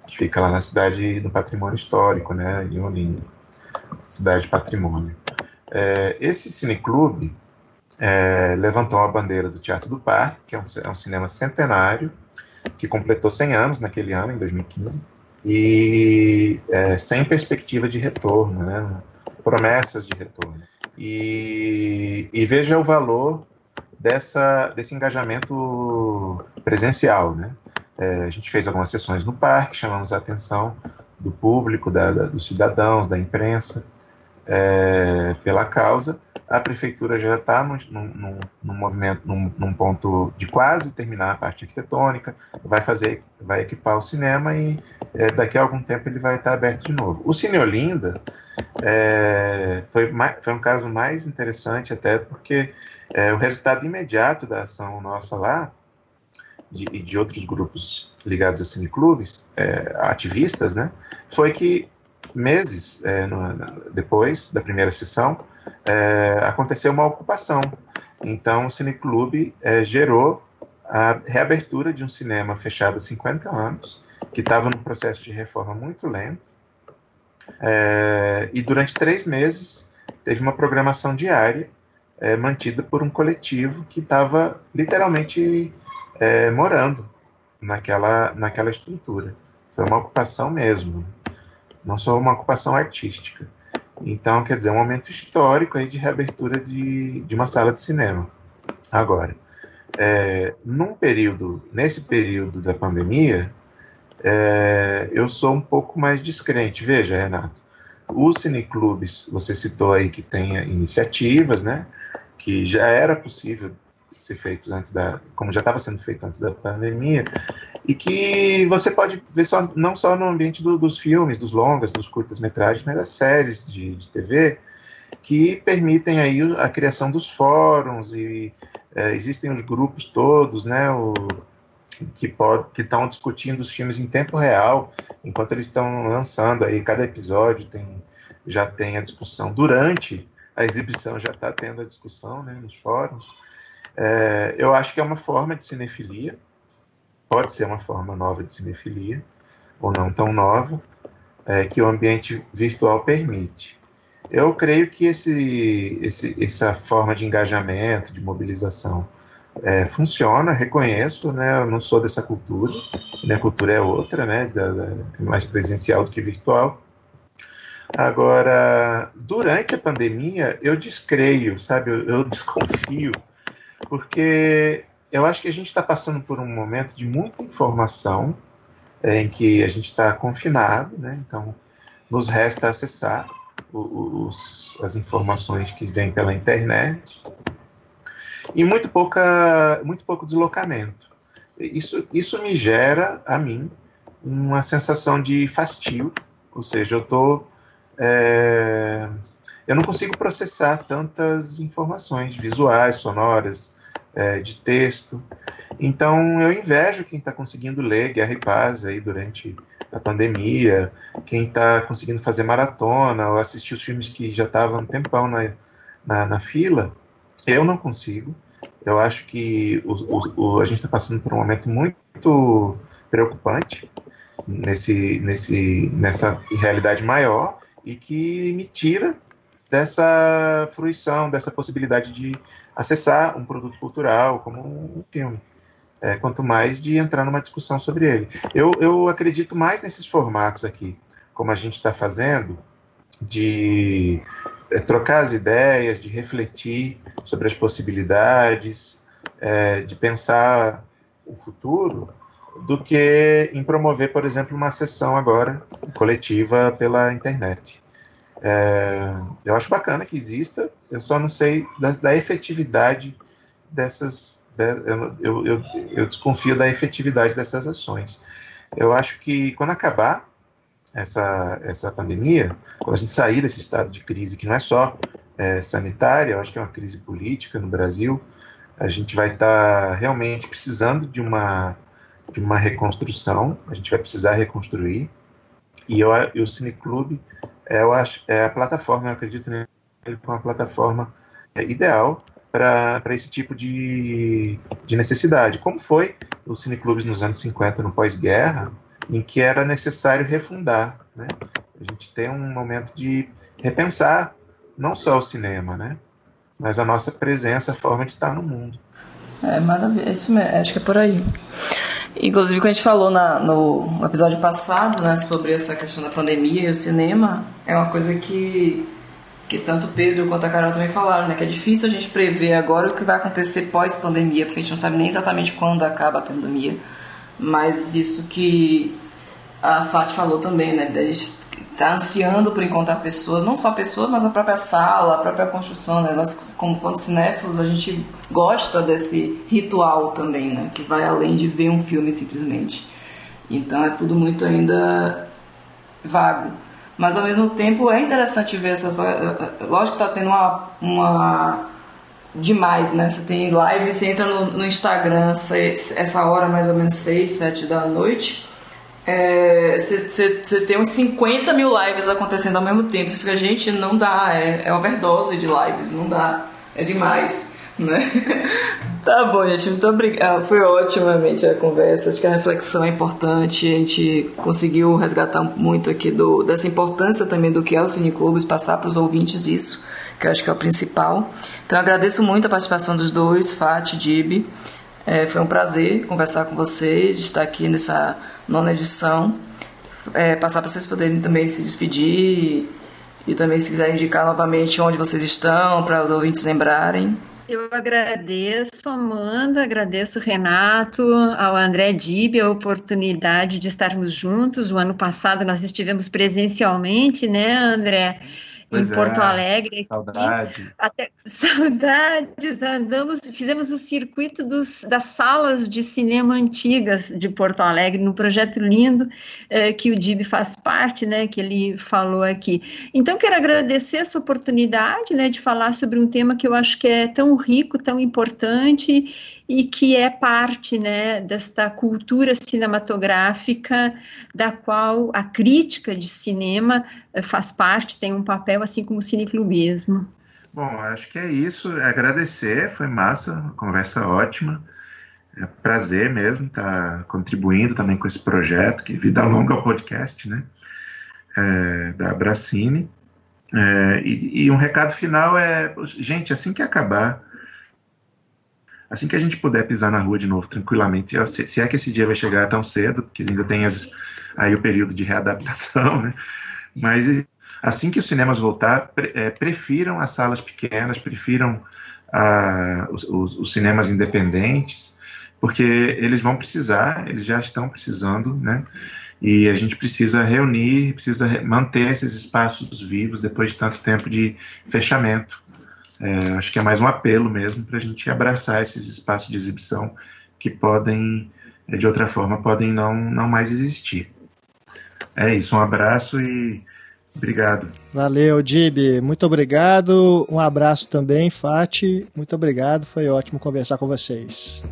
que fica lá na cidade do patrimônio histórico, né, em Olinda, cidade de patrimônio. É, esse cineclube, é, levantou a bandeira do Teatro do Parque, que é um, é um, cinema centenário, que completou 100 anos naquele ano, em 2015, e é, sem perspectiva de retorno, né? promessas de retorno. E, e, veja o valor dessa, desse engajamento presencial. Né? É, a gente fez algumas sessões no parque, chamamos a atenção do público, da, da, dos cidadãos, da imprensa, é, pela causa, a prefeitura já está num, num, num, movimento, num, num, ponto de quase terminar a parte arquitetônica, vai fazer, vai equipar o cinema e é, daqui a algum tempo ele vai estar aberto de novo. O Cine Olinda é, foi, foi um caso mais interessante até porque é, o resultado imediato da ação nossa lá de, e de outros grupos ligados a cineclubes, é, ativistas, né, foi que meses é, no, depois da primeira sessão, é, aconteceu uma ocupação. Então, o Cineclube é, gerou a reabertura de um cinema fechado há 50 anos, que estava num processo de reforma muito lento. É, e durante três meses teve uma programação diária é, mantida por um coletivo que estava literalmente é, morando naquela, naquela estrutura. Foi uma ocupação mesmo não só uma ocupação artística. Então, quer dizer, um momento histórico aí de reabertura de, de uma sala de cinema. Agora, é, num período, nesse período da pandemia, é, eu sou um pouco mais descrente. Veja, Renato, os cineclubes, você citou aí que tem iniciativas, né? Que já era possível ser feito antes da, como já estava sendo feito antes da pandemia, e que você pode ver só, não só no ambiente do, dos filmes, dos longas, dos curtas-metragens, mas das séries de, de, TV, que permitem aí a criação dos fóruns e é, existem os grupos todos, né, o, que estão discutindo os filmes em tempo real, enquanto eles estão lançando aí cada episódio tem já tem a discussão durante a exibição já está tendo a discussão né, nos fóruns. É, eu acho que é uma forma de cinefilia, pode ser uma forma nova de cinefilia, ou não tão nova, é, que o ambiente virtual permite. Eu creio que esse, esse, essa forma de engajamento, de mobilização, é, funciona, reconheço, né? Eu não sou dessa cultura, minha cultura é outra, né? Da, da, é mais presencial do que virtual. Agora, durante a pandemia, eu descreio, sabe? Eu, eu desconfio porque eu acho que a gente está passando por um momento de muita informação, é, em que a gente está confinado, né? então nos resta acessar os, as informações que vêm pela internet e muito, pouca, muito pouco deslocamento. Isso, isso me gera, a mim, uma sensação de fastio, ou seja, eu estou. É, eu não consigo processar tantas informações visuais, sonoras, é, de texto. Então eu invejo quem está conseguindo ler Guerra e Paz aí durante a pandemia, quem está conseguindo fazer maratona ou assistir os filmes que já estavam um tempão na, na, na, fila. Eu não consigo. Eu acho que o, o, o, a gente está passando por um momento muito preocupante nesse, nesse, nessa realidade maior e que me tira dessa fruição, dessa possibilidade de acessar um produto cultural como um filme. É, quanto mais de entrar numa discussão sobre ele. Eu, eu acredito mais nesses formatos aqui, como a gente está fazendo, de é, trocar as ideias, de refletir sobre as possibilidades, é, de pensar o futuro, do que em promover, por exemplo, uma sessão agora coletiva pela internet. É, eu acho bacana que exista, eu só não sei da, da efetividade dessas. De, eu, eu, eu, eu, desconfio da efetividade dessas ações. Eu acho que quando acabar essa, essa pandemia, quando a gente sair desse estado de crise, que não é só é, sanitária, eu acho que é uma crise política no Brasil, a gente vai estar tá realmente precisando de uma, de uma reconstrução, a gente vai precisar reconstruir. E, eu, e o Cineclube é, eu acho, é a plataforma, eu acredito nele como uma plataforma é, ideal para esse tipo de, de necessidade. Como foi os cineclubes nos anos 50, no pós-guerra, em que era necessário refundar. Né? A gente tem um momento de repensar não só o cinema, né? mas a nossa presença, a forma de estar no mundo. É maravilha, é isso mesmo, acho que é por aí. Inclusive, quando a gente falou na, no episódio passado né, sobre essa questão da pandemia e o cinema, é uma coisa que, que tanto o Pedro quanto a Carol também falaram, né, que é difícil a gente prever agora o que vai acontecer pós-pandemia, porque a gente não sabe nem exatamente quando acaba a pandemia. Mas isso que a Fati falou também, né, da gente tá ansiando por encontrar pessoas, não só pessoas, mas a própria sala, a própria construção, né? Nós, como quando cinéfilos, a gente gosta desse ritual também, né? Que vai além de ver um filme simplesmente. Então é tudo muito ainda vago. Mas ao mesmo tempo é interessante ver essas. Lógico que tá tendo uma. uma demais, né? Você tem live, você entra no, no Instagram essa hora mais ou menos 6, 7 da noite você é, tem uns 50 mil lives acontecendo ao mesmo tempo. Você fica, gente, não dá, é, é overdose de lives, não dá, é demais, né? tá bom, gente, muito obrigada. Foi otimamente a conversa, acho que a reflexão é importante, a gente conseguiu resgatar muito aqui do, dessa importância também do que é o Cineclubes, passar para os ouvintes isso, que eu acho que é o principal. Então, agradeço muito a participação dos dois, Fati e Dib. É, foi um prazer conversar com vocês, estar aqui nessa nona edição. É, passar para vocês poderem também se despedir e, também se quiserem indicar novamente onde vocês estão, para os ouvintes lembrarem. Eu agradeço, Amanda, agradeço Renato, ao André Dib a oportunidade de estarmos juntos. O ano passado nós estivemos presencialmente, né, André? Pois em Porto é, Alegre. Saudade. Até, saudades, andamos, fizemos o circuito dos, das salas de cinema antigas de Porto Alegre, num projeto lindo eh, que o Dib faz parte, né, que ele falou aqui. Então, quero agradecer essa oportunidade, né, de falar sobre um tema que eu acho que é tão rico, tão importante e que é parte né, desta cultura cinematográfica da qual a crítica de cinema eh, faz parte, tem um papel, assim como o cineclubismo. Bom, acho que é isso. Agradecer, foi massa, conversa ótima. É prazer mesmo estar tá contribuindo também com esse projeto, que vida longa ao podcast, né? É, da Bracine. É, e, e um recado final é, gente, assim que acabar assim que a gente puder pisar na rua de novo tranquilamente, se, é que esse dia vai chegar tão cedo, porque ainda tem as, aí o período de readaptação, né? Mas assim que os cinemas voltar, pre, é, prefiram as salas pequenas, prefiram ah, os, os, os, cinemas independentes, porque eles vão precisar, eles já estão precisando, né? E a gente precisa reunir, precisa manter esses espaços vivos depois de tanto tempo de fechamento. É, acho que é mais um apelo mesmo para a gente abraçar esses espaços de exibição que podem, é, de outra forma, podem não, não mais existir. É isso, um abraço e obrigado. Valeu, Dib, muito obrigado. Um abraço também, Fati, muito obrigado, foi ótimo conversar com vocês.